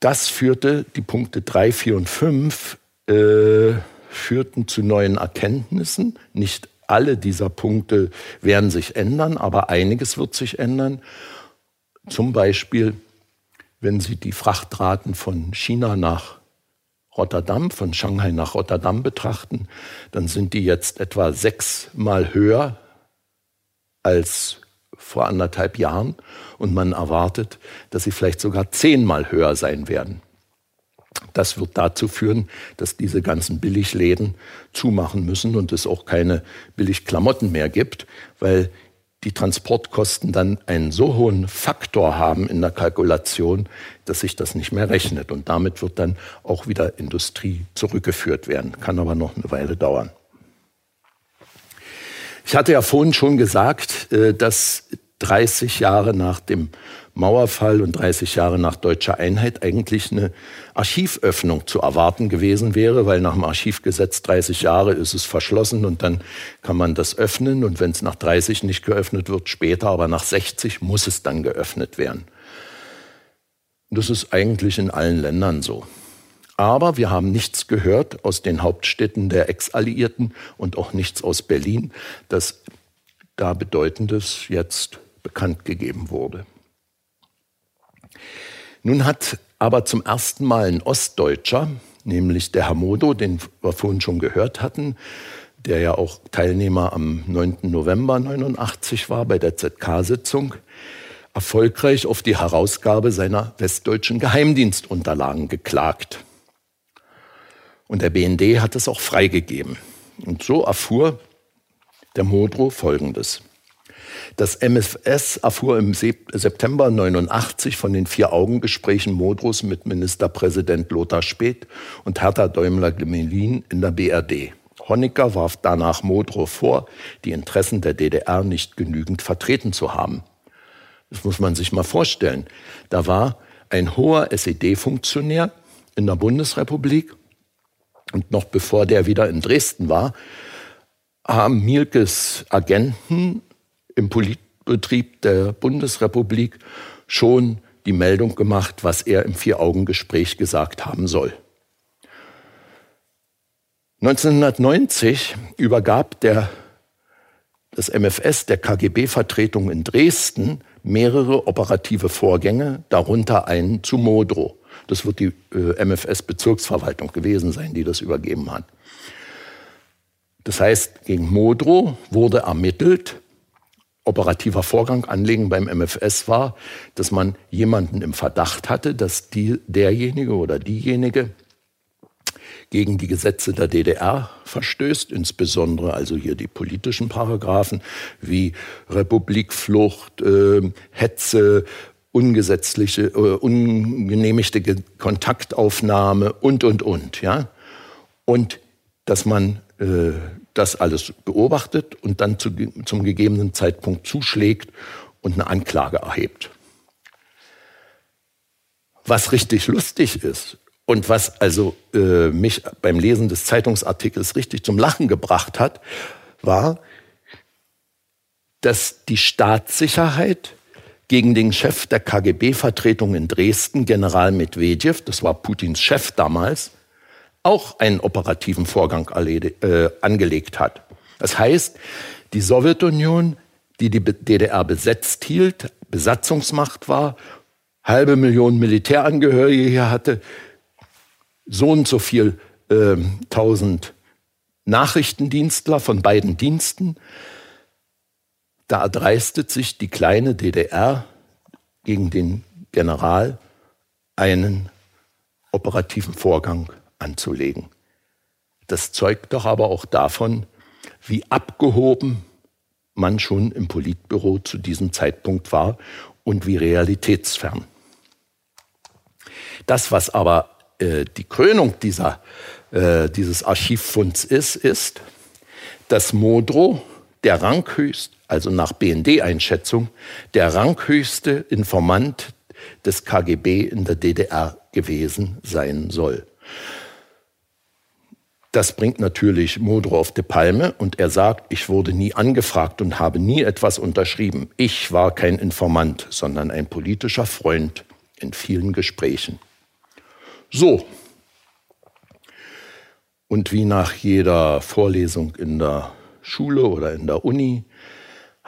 Das führte, die Punkte 3, 4 und 5 äh, führten zu neuen Erkenntnissen. Nicht alle dieser Punkte werden sich ändern, aber einiges wird sich ändern. Zum Beispiel, wenn Sie die Frachtraten von China nach Rotterdam, von Shanghai nach Rotterdam betrachten, dann sind die jetzt etwa sechsmal höher als vor anderthalb Jahren und man erwartet, dass sie vielleicht sogar zehnmal höher sein werden. Das wird dazu führen, dass diese ganzen Billigläden zumachen müssen und es auch keine Billigklamotten mehr gibt, weil die Transportkosten dann einen so hohen Faktor haben in der Kalkulation, dass sich das nicht mehr rechnet. Und damit wird dann auch wieder Industrie zurückgeführt werden. Kann aber noch eine Weile dauern. Ich hatte ja vorhin schon gesagt, äh, dass 30 Jahre nach dem Mauerfall und 30 Jahre nach deutscher Einheit eigentlich eine Archivöffnung zu erwarten gewesen wäre, weil nach dem Archivgesetz 30 Jahre ist es verschlossen und dann kann man das öffnen und wenn es nach 30 nicht geöffnet wird, später, aber nach 60 muss es dann geöffnet werden. Das ist eigentlich in allen Ländern so. Aber wir haben nichts gehört aus den Hauptstädten der Ex-Alliierten und auch nichts aus Berlin, dass da Bedeutendes jetzt bekannt gegeben wurde. Nun hat aber zum ersten Mal ein Ostdeutscher, nämlich der Herr Modo, den wir vorhin schon gehört hatten, der ja auch Teilnehmer am 9. November 89 war bei der ZK-Sitzung, erfolgreich auf die Herausgabe seiner westdeutschen Geheimdienstunterlagen geklagt. Und der BND hat es auch freigegeben. Und so erfuhr der Modro Folgendes. Das MFS erfuhr im September 89 von den Vier-Augen-Gesprächen Modros mit Ministerpräsident Lothar Späth und Hertha Däumler-Gmelin in der BRD. Honecker warf danach Modrow vor, die Interessen der DDR nicht genügend vertreten zu haben. Das muss man sich mal vorstellen. Da war ein hoher SED-Funktionär in der Bundesrepublik und noch bevor der wieder in Dresden war, haben Mielkes Agenten im Politbetrieb der Bundesrepublik schon die Meldung gemacht, was er im Vier-Augen-Gespräch gesagt haben soll. 1990 übergab der, das MFS der KGB-Vertretung in Dresden mehrere operative Vorgänge, darunter einen zu Modrow. Das wird die äh, MFS-Bezirksverwaltung gewesen sein, die das übergeben hat. Das heißt, gegen Modrow wurde ermittelt operativer Vorgang anlegen beim MFS war, dass man jemanden im Verdacht hatte, dass die, derjenige oder diejenige gegen die Gesetze der DDR verstößt, insbesondere also hier die politischen Paragraphen wie Republikflucht, äh, Hetze, ungesetzliche, äh, ungenehmigte Kontaktaufnahme und, und, und. Ja? Und dass man äh, das alles beobachtet und dann zu, zum gegebenen Zeitpunkt zuschlägt und eine Anklage erhebt. Was richtig lustig ist und was also äh, mich beim Lesen des Zeitungsartikels richtig zum Lachen gebracht hat, war, dass die Staatssicherheit gegen den Chef der KGB-Vertretung in Dresden, General Medvedev, das war Putins Chef damals, auch einen operativen Vorgang äh, angelegt hat. Das heißt, die Sowjetunion, die die DDR besetzt hielt, Besatzungsmacht war, halbe Million Militärangehörige hier hatte, so und so viel äh, tausend Nachrichtendienstler von beiden Diensten, da erdreistet sich die kleine DDR gegen den General einen operativen Vorgang anzulegen. Das zeugt doch aber auch davon, wie abgehoben man schon im Politbüro zu diesem Zeitpunkt war und wie realitätsfern. Das, was aber äh, die Krönung dieser, äh, dieses Archivfunds ist, ist, dass Modrow der ranghöchst, also nach BND-Einschätzung, der ranghöchste Informant des KGB in der DDR gewesen sein soll. Das bringt natürlich Modro auf die Palme und er sagt, ich wurde nie angefragt und habe nie etwas unterschrieben. Ich war kein Informant, sondern ein politischer Freund in vielen Gesprächen. So. Und wie nach jeder Vorlesung in der Schule oder in der Uni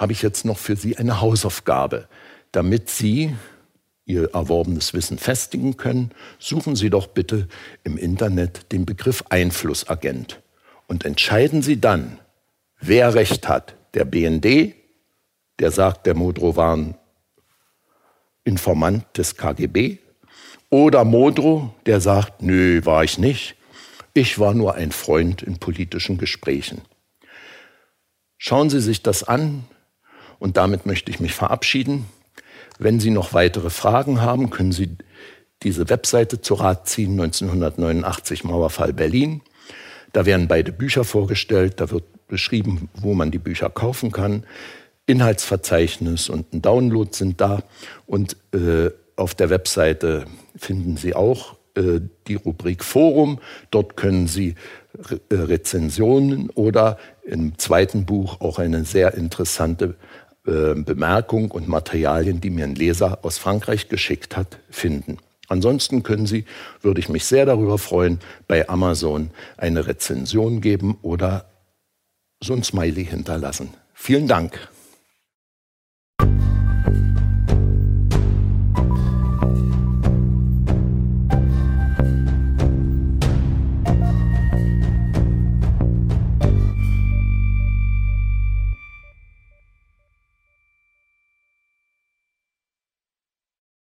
habe ich jetzt noch für Sie eine Hausaufgabe. Damit Sie Ihr erworbenes Wissen festigen können, suchen Sie doch bitte im Internet den Begriff Einflussagent und entscheiden Sie dann, wer recht hat. Der BND, der sagt, der Modrow war ein Informant des KGB, oder Modrow, der sagt, nö, war ich nicht. Ich war nur ein Freund in politischen Gesprächen. Schauen Sie sich das an und damit möchte ich mich verabschieden. Wenn Sie noch weitere Fragen haben, können Sie diese Webseite zu Rat ziehen, 1989 Mauerfall Berlin. Da werden beide Bücher vorgestellt, da wird beschrieben, wo man die Bücher kaufen kann. Inhaltsverzeichnis und ein Download sind da. Und äh, auf der Webseite finden Sie auch äh, die Rubrik Forum. Dort können Sie Re äh, Rezensionen oder im zweiten Buch auch eine sehr interessante äh, Bemerkung und Materialien, die mir ein Leser aus Frankreich geschickt hat, finden. Ansonsten können Sie, würde ich mich sehr darüber freuen, bei Amazon eine Rezension geben oder so ein Smiley hinterlassen. Vielen Dank.